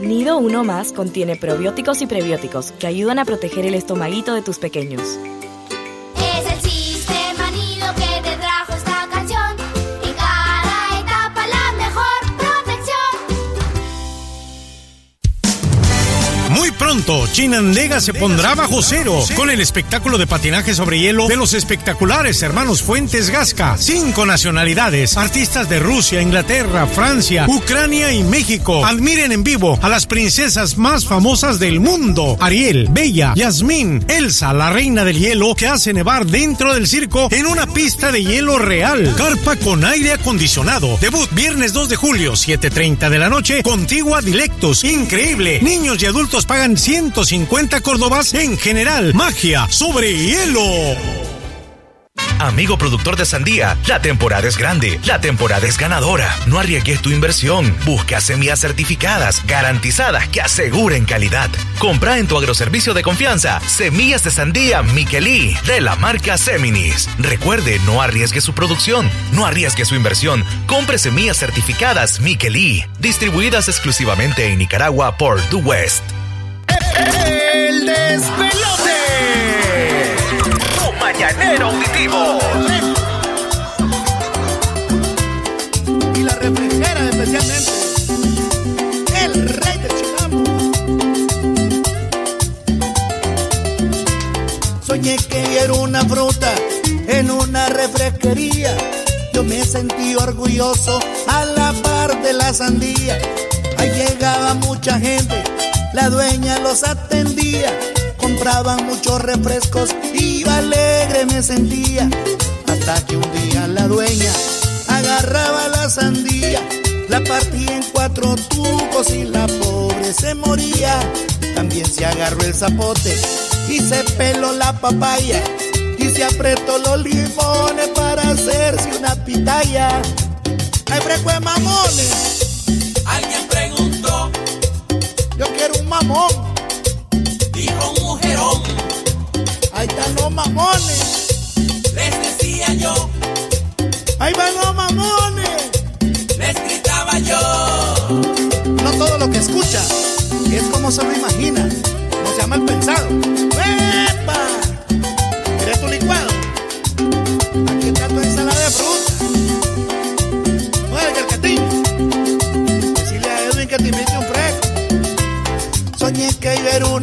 Speaker 45: Nido 1 más contiene probióticos y prebióticos que ayudan a proteger el estomaguito de tus pequeños.
Speaker 10: Pronto, Chinandega se pondrá bajo cero con el espectáculo de patinaje sobre hielo de los espectaculares hermanos Fuentes Gasca. Cinco nacionalidades, artistas de Rusia, Inglaterra, Francia, Ucrania y México. Admiren en vivo a las princesas más famosas del mundo. Ariel, Bella, Yasmín, Elsa, la reina del hielo que hace nevar dentro del circo en una pista de hielo real. Carpa con aire acondicionado. Debut viernes 2 de julio, 7.30 de la noche, contigua Dilectos. Increíble. Niños y adultos pagan 150 córdobas en general. Magia sobre hielo.
Speaker 3: Amigo productor de sandía, la temporada es grande, la temporada es ganadora. No arriesgues tu inversión. Busca semillas certificadas, garantizadas, que aseguren calidad. Compra en tu agroservicio de confianza semillas de sandía Miquelí de la marca Seminis. Recuerde, no arriesgue su producción, no arriesgue su inversión. Compre semillas certificadas Miquelí, distribuidas exclusivamente en Nicaragua por The West.
Speaker 22: El despelote. Tu mañanero auditivo.
Speaker 15: Y la refrigera especialmente. El rey del chilambo. Soñé que era una fruta en una refresquería. Yo me sentí orgulloso a la par de la sandía. Ahí llegaba mucha gente, la dueña los atendía. Compraban muchos refrescos y yo alegre me sentía. Hasta que un día la dueña agarraba la sandía, la partía en cuatro tubos y la pobre se moría. También se agarró el zapote y se peló la papaya y se apretó los limones para hacerse una pitaya. De mamones. Mamón. Dijo un mujerón. Ahí están los mamones. Les decía yo. Ahí van los mamones. Les gritaba yo. No todo lo que escucha es como se lo imagina. No se llama el pensado. ¡Epa!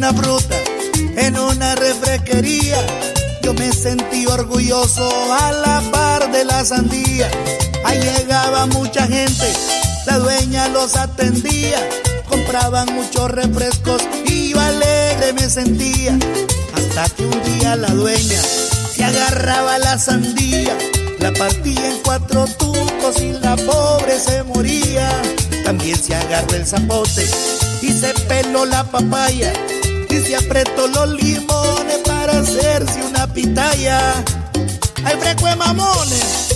Speaker 15: Una fruta en una refresquería. Yo me sentí orgulloso a la par de la sandía. Ahí llegaba mucha gente, la dueña los atendía. Compraban muchos refrescos y yo alegre me sentía. Hasta que un día la dueña se agarraba la sandía. La partía en cuatro tucos y la pobre se moría. También se agarró el zapote y se peló la papaya. Y se apretó los limones para hacerse una pitaya. Hay fresco de mamones.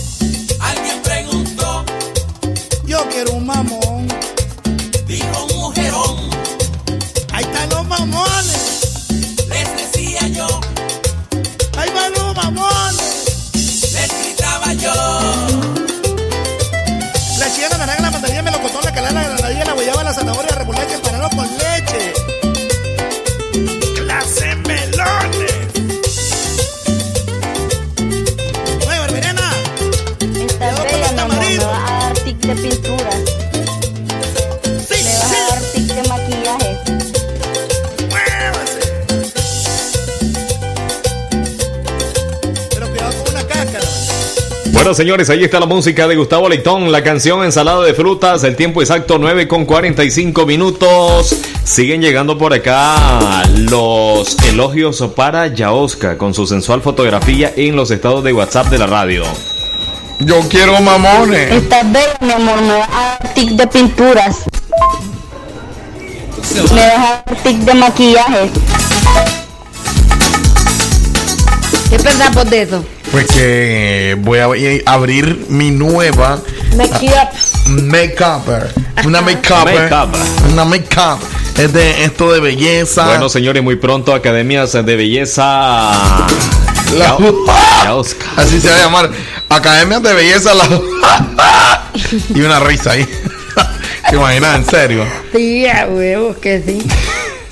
Speaker 15: Alguien preguntó. Yo quiero un mamón. Dijo un mujerón. Ahí están los mamones.
Speaker 4: Bueno, señores, ahí está la música de Gustavo Leitón, la canción Ensalada de Frutas, el tiempo exacto 9 con 45 minutos. Siguen llegando por acá los elogios para Yaosca con su sensual fotografía en los estados de WhatsApp de la radio.
Speaker 6: Yo quiero mamones.
Speaker 23: Estás bella, mi amor. Me vas a dar tic de pinturas. Me vas a dar tic de maquillaje.
Speaker 5: ¿Qué pensamos de eso?
Speaker 6: Pues que voy a abrir mi nueva
Speaker 5: Make-up.
Speaker 6: make-upper. Una make-upper.
Speaker 4: Make-up.
Speaker 6: Una make-up. Es de esto de belleza.
Speaker 4: Bueno, señores, muy pronto academias de belleza.
Speaker 6: La-
Speaker 4: Yaosca.
Speaker 6: Así se va a llamar. Academias de belleza. La... y una risa ahí. ¿Te imaginas? En serio.
Speaker 5: Sí, a huevos que sí.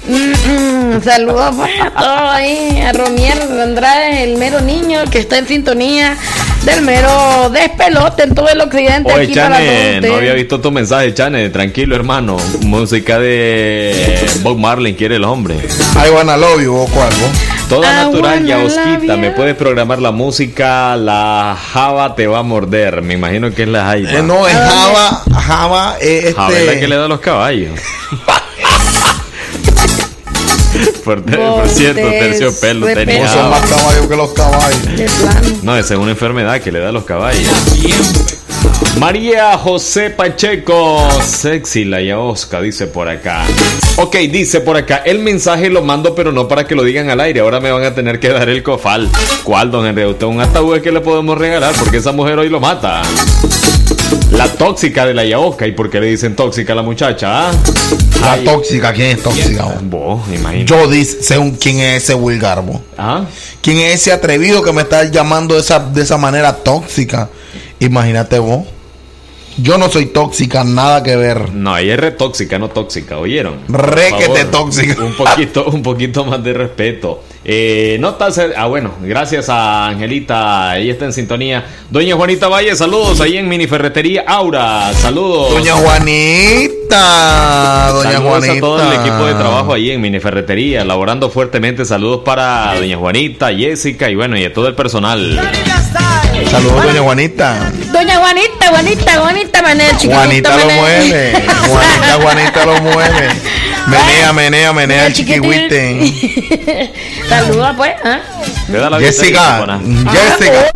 Speaker 5: Mm, mm, Saludos pues, a todos ahí, a Romier Andrade, el mero niño que está en sintonía del mero despelote en todo el occidente
Speaker 4: Oye,
Speaker 5: aquí para
Speaker 4: Chane, no había visto tu mensaje, Chane. Tranquilo, hermano. Música de Bob Marley quiere el hombre.
Speaker 6: I wanna love you, o algo.
Speaker 4: Toda
Speaker 5: I
Speaker 4: natural, Yaosquita.
Speaker 5: love
Speaker 4: ¿Me puedes programar la música? La Java te va a morder. Me imagino que es la Jaiba.
Speaker 6: Eh, no, es Java. Java es
Speaker 4: Java es la
Speaker 6: este.
Speaker 4: que le da a los caballos. por, por cierto, terciopelo tenía.
Speaker 6: No son más caballos que los caballos.
Speaker 4: No, esa es una enfermedad que le da a los caballos. María José Pacheco, sexy la yaosca, dice por acá. Ok, dice por acá, el mensaje lo mando, pero no para que lo digan al aire. Ahora me van a tener que dar el cofal. ¿Cuál, don Henry? Usted un ataúd que le podemos regalar porque esa mujer hoy lo mata. La tóxica de la yaosca. ¿Y por qué le dicen tóxica a la muchacha? ah?
Speaker 6: La
Speaker 4: Ay,
Speaker 6: tóxica, ¿quién es tóxica? vos?
Speaker 4: Vos, imagínate.
Speaker 6: Yo dice, según quién es ese vulgar, vos?
Speaker 4: ¿Ah?
Speaker 6: ¿Quién es ese atrevido que me está llamando de esa, de esa manera tóxica? Imagínate vos. Yo no soy tóxica, nada que ver.
Speaker 4: No, ella es re tóxica, no tóxica, ¿oyeron?
Speaker 6: Re que te tóxica.
Speaker 4: Un poquito, un poquito más de respeto. Eh, no cer- Ah, bueno, gracias a Angelita, ella está en sintonía. Doña Juanita Valle, saludos ahí en Mini Ferretería Aura, saludos.
Speaker 6: Doña Juanita, doña
Speaker 4: saludos
Speaker 6: Juanita.
Speaker 4: a todo el equipo de trabajo ahí en Mini Ferretería, laborando fuertemente. Saludos para Doña Juanita, Jessica y bueno, y a todo el personal.
Speaker 6: Saludos, doña Juanita.
Speaker 5: Doña Juanita, Juanita, Juanita, mané, chiquitito,
Speaker 6: Juanita lo mueve. Juanita, Juanita lo mueve. Menea, menea, menea el chiquihuite.
Speaker 5: Saluda pues, ¿ah?
Speaker 4: La
Speaker 6: Jessica, Jessica.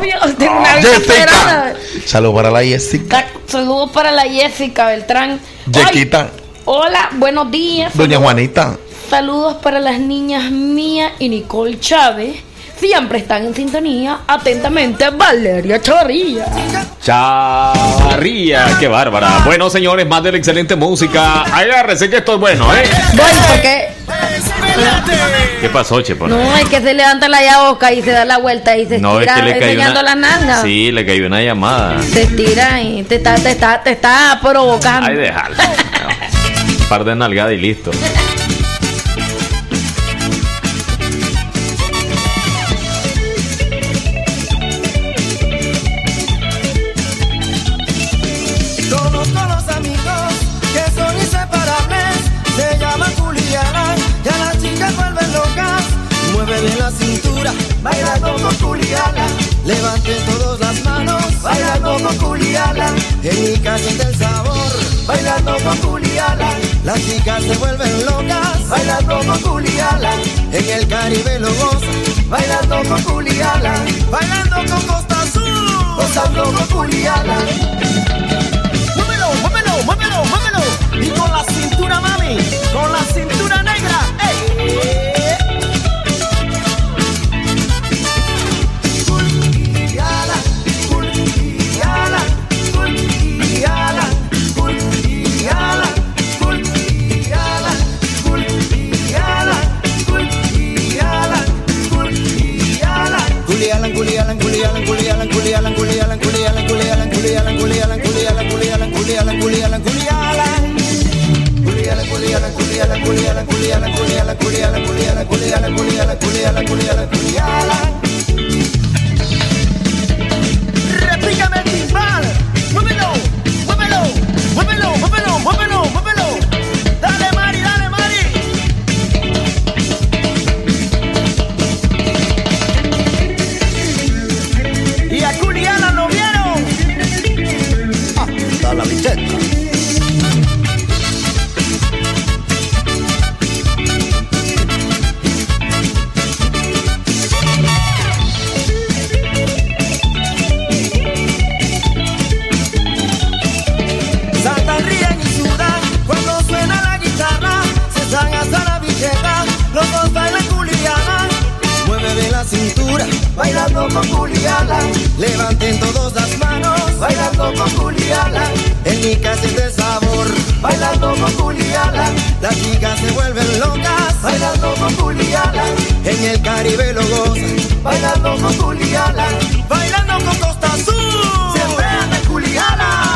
Speaker 5: Ah,
Speaker 6: Jessica. Saludos para la Jessica.
Speaker 5: Saludos para la Jessica Beltrán.
Speaker 6: Jessica.
Speaker 5: hola, buenos días.
Speaker 6: Doña Juanita.
Speaker 5: Saludos para las niñas Mía y Nicole Chávez. Siempre están en sintonía. Atentamente, Valeria Chavarría.
Speaker 4: Chavarría, qué bárbara. Bueno, señores, más de la excelente música. Agárrese que esto es bueno, ¿eh?
Speaker 5: Voy porque
Speaker 4: ¿Qué pasó, Chepo?
Speaker 5: no es que se levanta la yaboca y se da la vuelta y se
Speaker 4: No, es
Speaker 5: estira
Speaker 4: que le
Speaker 5: enseñando
Speaker 4: una...
Speaker 5: las nalgas.
Speaker 4: Sí, le cayó una llamada.
Speaker 5: Se estira y te está, te está, te está provocando.
Speaker 4: Ay, déjalo. Un par de nalgadas y listo.
Speaker 15: Como Juliana. Levanten todos las manos, baila como Juliana. En mi casa siente el sabor, bailando con Juliana. Las chicas se vuelven locas, bailando con Juliana. En el Caribe lo gozan, bailando con Juliana. Bailando con Costa Azul, gozando con Juliana. Muévelo, muévelo, muévelo, muévelo. Y con la cintura, mami, con la cintura Juliana, Juliana, Juliana, Juliana, Juliana, Juliana, Juliana, Juliana, Juliana, Juliana, Juliana, Juliana. Juliana, Juliana, Juliana, Juliana, Juliana, Juliana, Juliana, Juliana, Juliana, Juliana, Juliana, Juliana, Juliana, Juliana. Repícame con Juliana. Levanten todos las manos, bailando con Juliana. En mi casa es el sabor, bailando con Juliana. Las chicas se vuelven locas, bailando con Juliana. En el Caribe lo gozan, bailando con Juliana. Bailando con Costa Azul, Se anda en Juliana.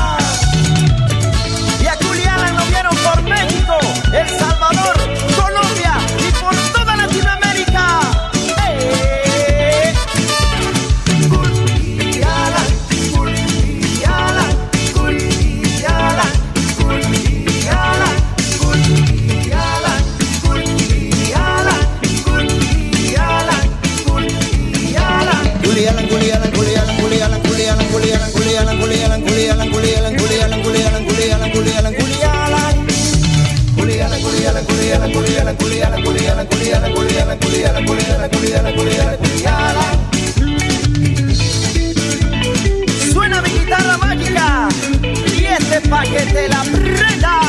Speaker 15: culiala. Suena mi guitarra mágica y este paquete la prenda.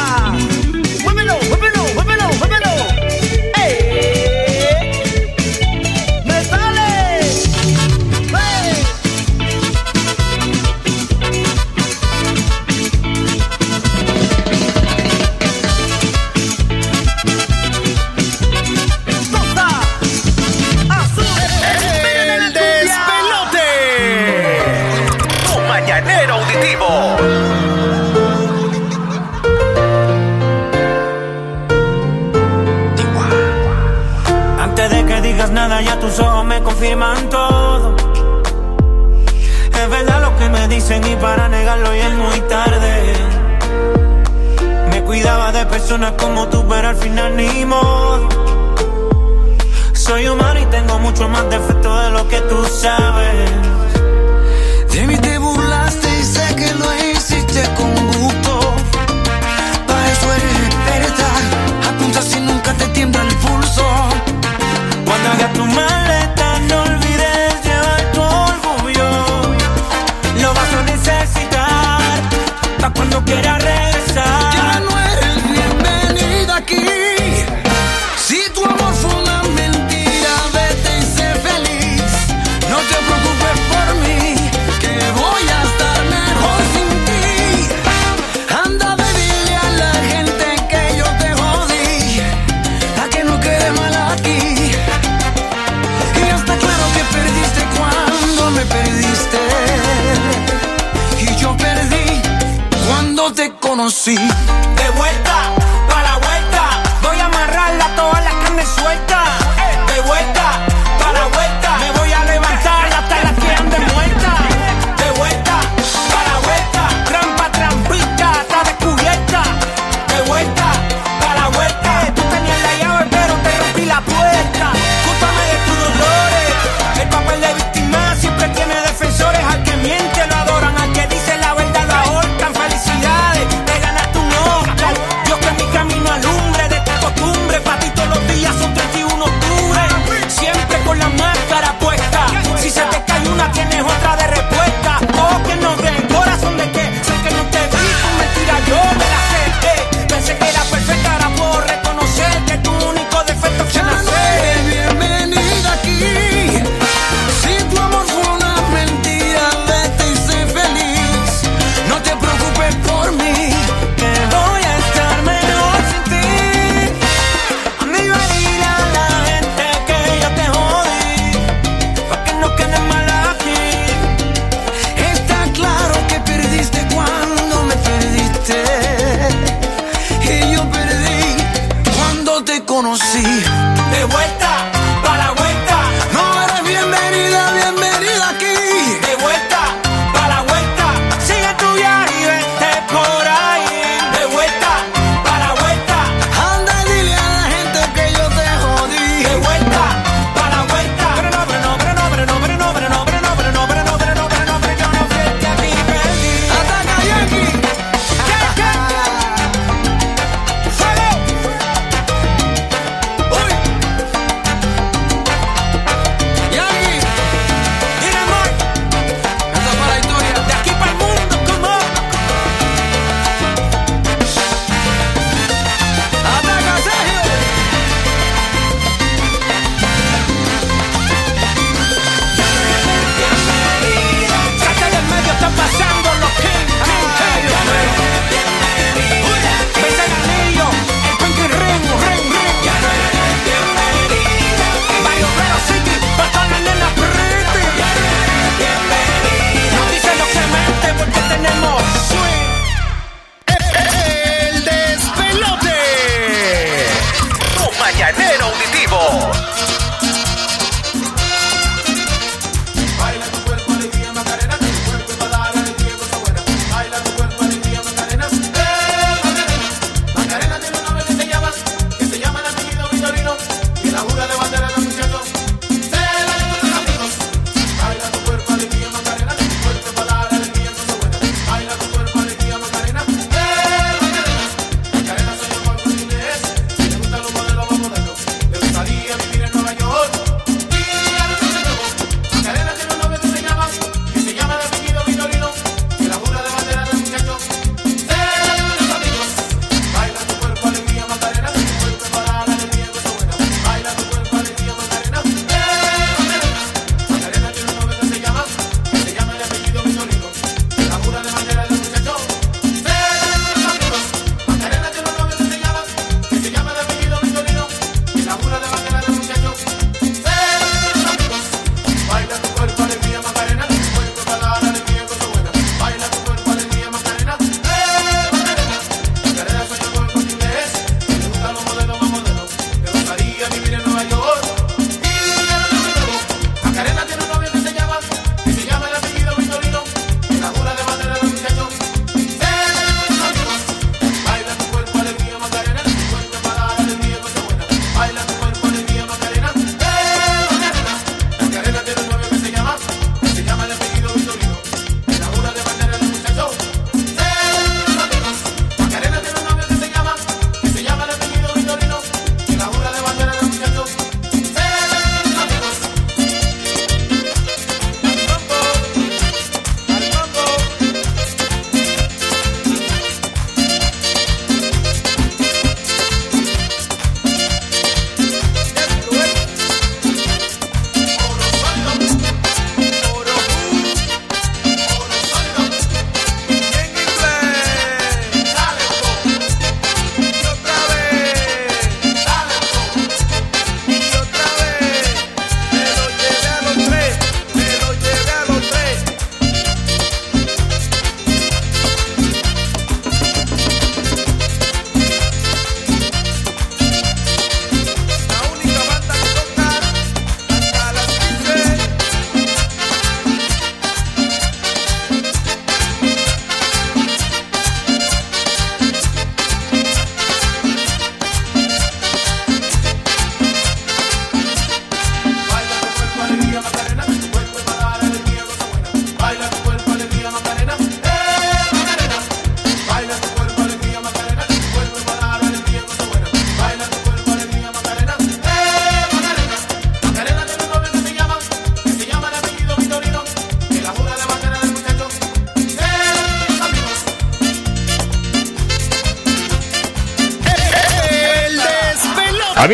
Speaker 47: confirman todo. Es verdad lo que me dicen y para negarlo ya es muy tarde. Me cuidaba de personas como tú, pero al final ni modo. Soy humano y tengo mucho más defecto de lo que tú sabes. De mí te burlaste y sé que lo hiciste con gusto. Para eso eres experta. Apunta si nunca te tiembla el pulso. Cuando hagas tu mal see.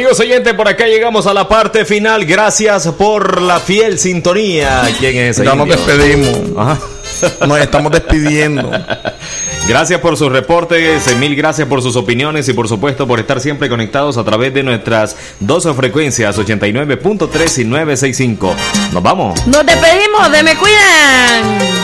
Speaker 4: amigos oyentes, por acá llegamos a la parte final. Gracias por la fiel sintonía. ¿Quién es
Speaker 6: Ya nos despedimos. Nos estamos despidiendo.
Speaker 4: Gracias por sus reportes, eh, mil gracias por sus opiniones y por supuesto por estar siempre conectados a través de nuestras dos frecuencias 89.3 y 965. Nos vamos.
Speaker 34: Nos despedimos, de me cuidan.